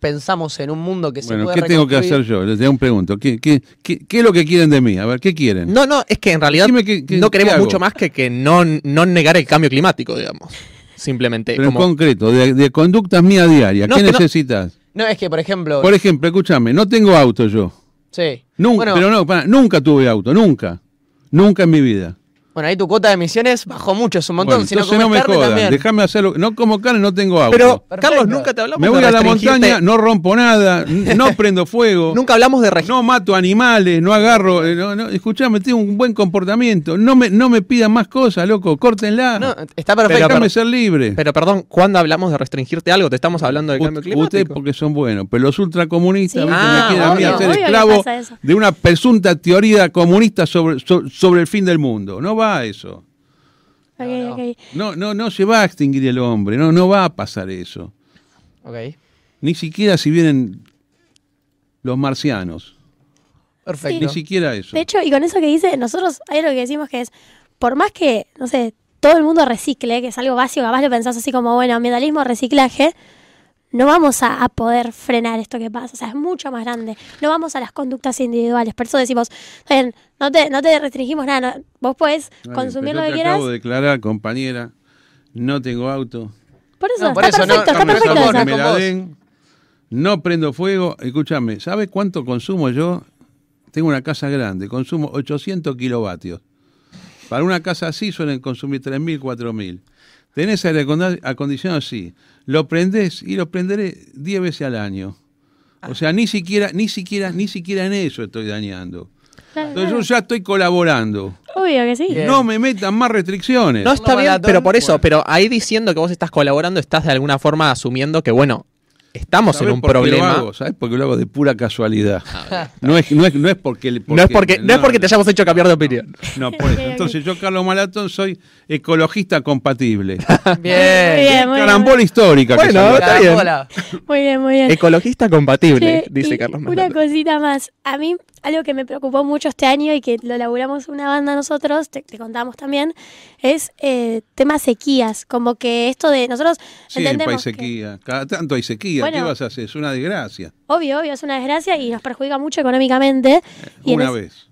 pensamos en un mundo que se Bueno, puede ¿qué tengo que hacer yo? Les un pregunto. ¿Qué, qué, qué, qué es lo que quieren de mí? A ver, ¿qué quieren? No, no, es que en realidad qué- no queremos mucho más que, que no, no negar el cambio climático, digamos. Simplemente. Pero como, en concreto, de, de conductas mías diarias, No, ¿qué no- necesitas? No, es que, por ejemplo... Por ejemplo, escúchame, no tengo auto yo. sí. Nunca, Bueno, pero no, nunca tuve auto, nunca. Nunca en mi vida. Bueno, ahí tu cuota de emisiones bajó mucho, es un montón. Bueno, si no entonces no me carne jodan, también. déjame hacerlo. No como carne, no tengo auto. Pero, Perfecto. Carlos, nunca te hablamos me de voy a la montaña, no rompo nada, no prendo fuego. Nunca hablamos de. No mato animales, no agarro, eh, no, no, escuchame, tengo un buen comportamiento. No me, no me pidan más cosas, loco, córtenla. No, está perfecto. Déjame pero- ser libre. Pero perdón, ¿cuándo hablamos de restringirte algo? Te estamos hablando del U- cambio climático. Ustedes porque son buenos, pero los ultracomunistas Sí. Ah, me quieren a mí obvio, hacer obvio que esclavo de una presunta teoría comunista sobre, so- sobre el fin del mundo. No va eso. No, no. No, no, no se va a extinguir el hombre, no, no va a pasar eso. Ni siquiera si vienen los marcianos. perfecto. Ni siquiera eso. De hecho, y con eso que dice, nosotros hay algo que decimos que es, por más que, no sé, todo el mundo recicle, que es algo básico, capaz lo pensás así como, bueno, ambientalismo, reciclaje, no vamos a, a poder frenar esto que pasa. O sea, es mucho más grande. No vamos a las conductas individuales. Por eso decimos, está no te, no te restringimos nada. no- vos podés Está bien, consumir lo que quieras. acabo de declarar, compañera, no tengo auto. Por eso, No, por está eso perfecto, no está perfecto. favor, eso. me la den, no prendo fuego. Escúchame, ¿sabes cuánto consumo yo? Tengo una casa grande, consumo 800 kilovatios. Para una casa así suelen consumir 3.000, 4.000. ¿Tenés aire acond- acondicionado? Sí. Lo prendés y lo prenderé 10 veces al año. O sea, ni siquiera, ni siquiera, ni siquiera en eso estoy dañando. Claro, Entonces yo ya estoy colaborando. Obvio que sí. Bien. No me metan más restricciones. No está bien, pero por eso, bueno. pero ahí diciendo que vos estás colaborando, estás de alguna forma asumiendo que, bueno, estamos en ¿Sabés un por qué Lo problema. hago? ¿Sabes por qué lo hago de pura casualidad? No es, no es, no es porque, No es porque, no es porque te hayamos hecho cambiar de opinión. No, por eso. Entonces yo, Carlos Malatón, soy ecologista compatible. Bien. Muy bien, muy Carambola bien. histórica. Bueno, está bien. Muy bien, muy bien. Ecologista compatible, Che, dice Carlos Una Malatón. cosita más. A mí, algo que me preocupó mucho este año y que lo laburamos una banda nosotros, te, te contamos también, es eh, tema sequías. Como que esto de. Nosotros hay entendemos. que- sequía. Cada tanto hay sequía. ¿Qué vas a hacer? Es una desgracia. obvio, obvio, es una desgracia y nos perjudica mucho económicamente. Y en Una es- vez.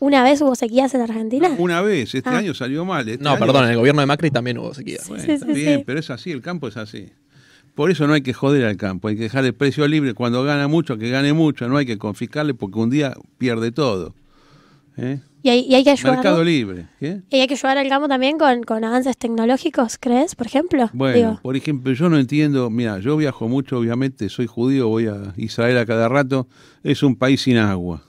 ¿Una vez hubo sequías en Argentina? Una vez. Este Ah. año salió mal. este No, año- perdón, en el gobierno de Macri también hubo sequía. Bueno, Sí, está sí, bien, sí. pero es así. El campo es así. Por eso no hay que joder al campo. Hay que dejar el precio libre. Cuando gana mucho, que gane mucho. No hay que confiscarle porque un día pierde todo. ¿Eh? Y hay, y hay que ayudar. Mercado libre. ¿qué? Y hay que ayudar al campo también con, con avances tecnológicos, ¿crees? Por ejemplo. Bueno, Digo, por ejemplo, yo no entiendo, mira, yo viajo mucho, obviamente, soy judío, voy a Israel a cada rato, es un país sin agua.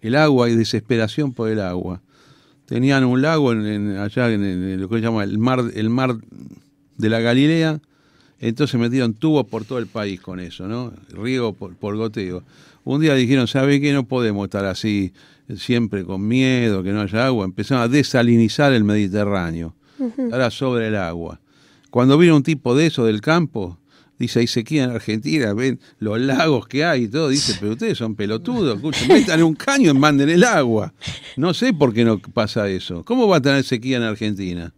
El agua hay desesperación por el agua. Tenían un lago en, en- allá en, en lo que se llama el mar, el mar de la Galilea, entonces metieron tubos por todo el país con eso, ¿no? Riego por, por goteo. Un día dijeron, ¿sabe qué? No podemos estar así siempre con miedo, que no haya agua. Empezaron a desalinizar el Mediterráneo. Ahora sobre el agua. Cuando vino un tipo de eso del campo, dice, hay sequía en Argentina, ven los lagos que hay y todo, dice, pero ustedes son pelotudos, escuchen, metan un caño y manden el agua. No sé por qué no pasa eso. ¿Cómo va a tener sequía en Argentina?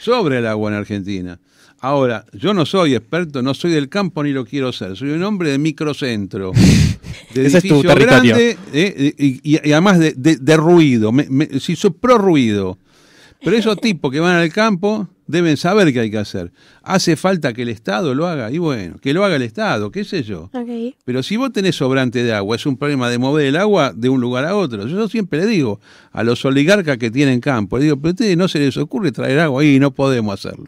Sobre el agua en Argentina. Ahora, yo no soy experto, no soy del campo ni lo quiero ser, soy un hombre de microcentro. De Ese es tu edificio territorio. grande eh, y, y- y además de, de- de ruido. Me, me- si soy pro ruido. Pero esos tipos que van al campo deben saber qué hay que hacer. Hace falta que el Estado lo haga, y bueno, que lo haga el Estado, qué sé yo. Ok. Pero si vos tenés sobrante de agua, es un problema de mover el agua de un lugar a otro. Yo siempre le digo a los oligarcas que tienen campo, le digo, pero a ustedes no se les ocurre traer agua ahí y no podemos hacerlo.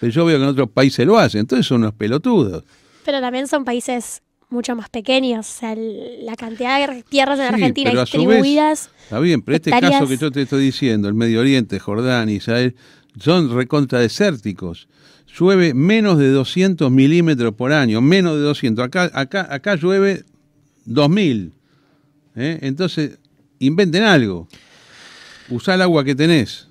Pero yo veo que en otros países lo hacen, entonces son unos pelotudos. Pero también son países mucho más pequeños. O sea, el- la cantidad de tierras en Sí, Argentina pero a su vez- distribuidas. Está bien, pero este caso que yo te estoy diciendo, el Medio Oriente, Jordán, Israel, son recontra desérticos. Llueve menos de 200 milímetros por año, menos de 200. Acá, acá, acá llueve 2000. ¿eh? Entonces, inventen algo. Usá el agua que tenés.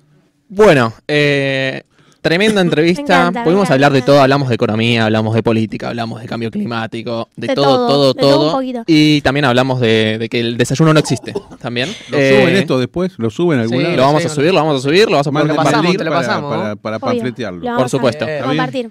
Bueno, eh, tremenda entrevista. Encanta, Pudimos hablar de todo, hablamos de economía, hablamos de política, hablamos de cambio climático, de, De todo, todo, todo, de todo todo. un poquito. y también hablamos de, de que el desayuno no existe. También. ¿Lo Eh, suben esto después? ¿Lo suben algún sí, lado? Lo vamos Sí, a subir, lo vamos a subir, lo vamos a poder pasamos, compartir. para, pasamos, para, para Obvio. panfletearlo. Por supuesto. a ¿Está bien? compartir.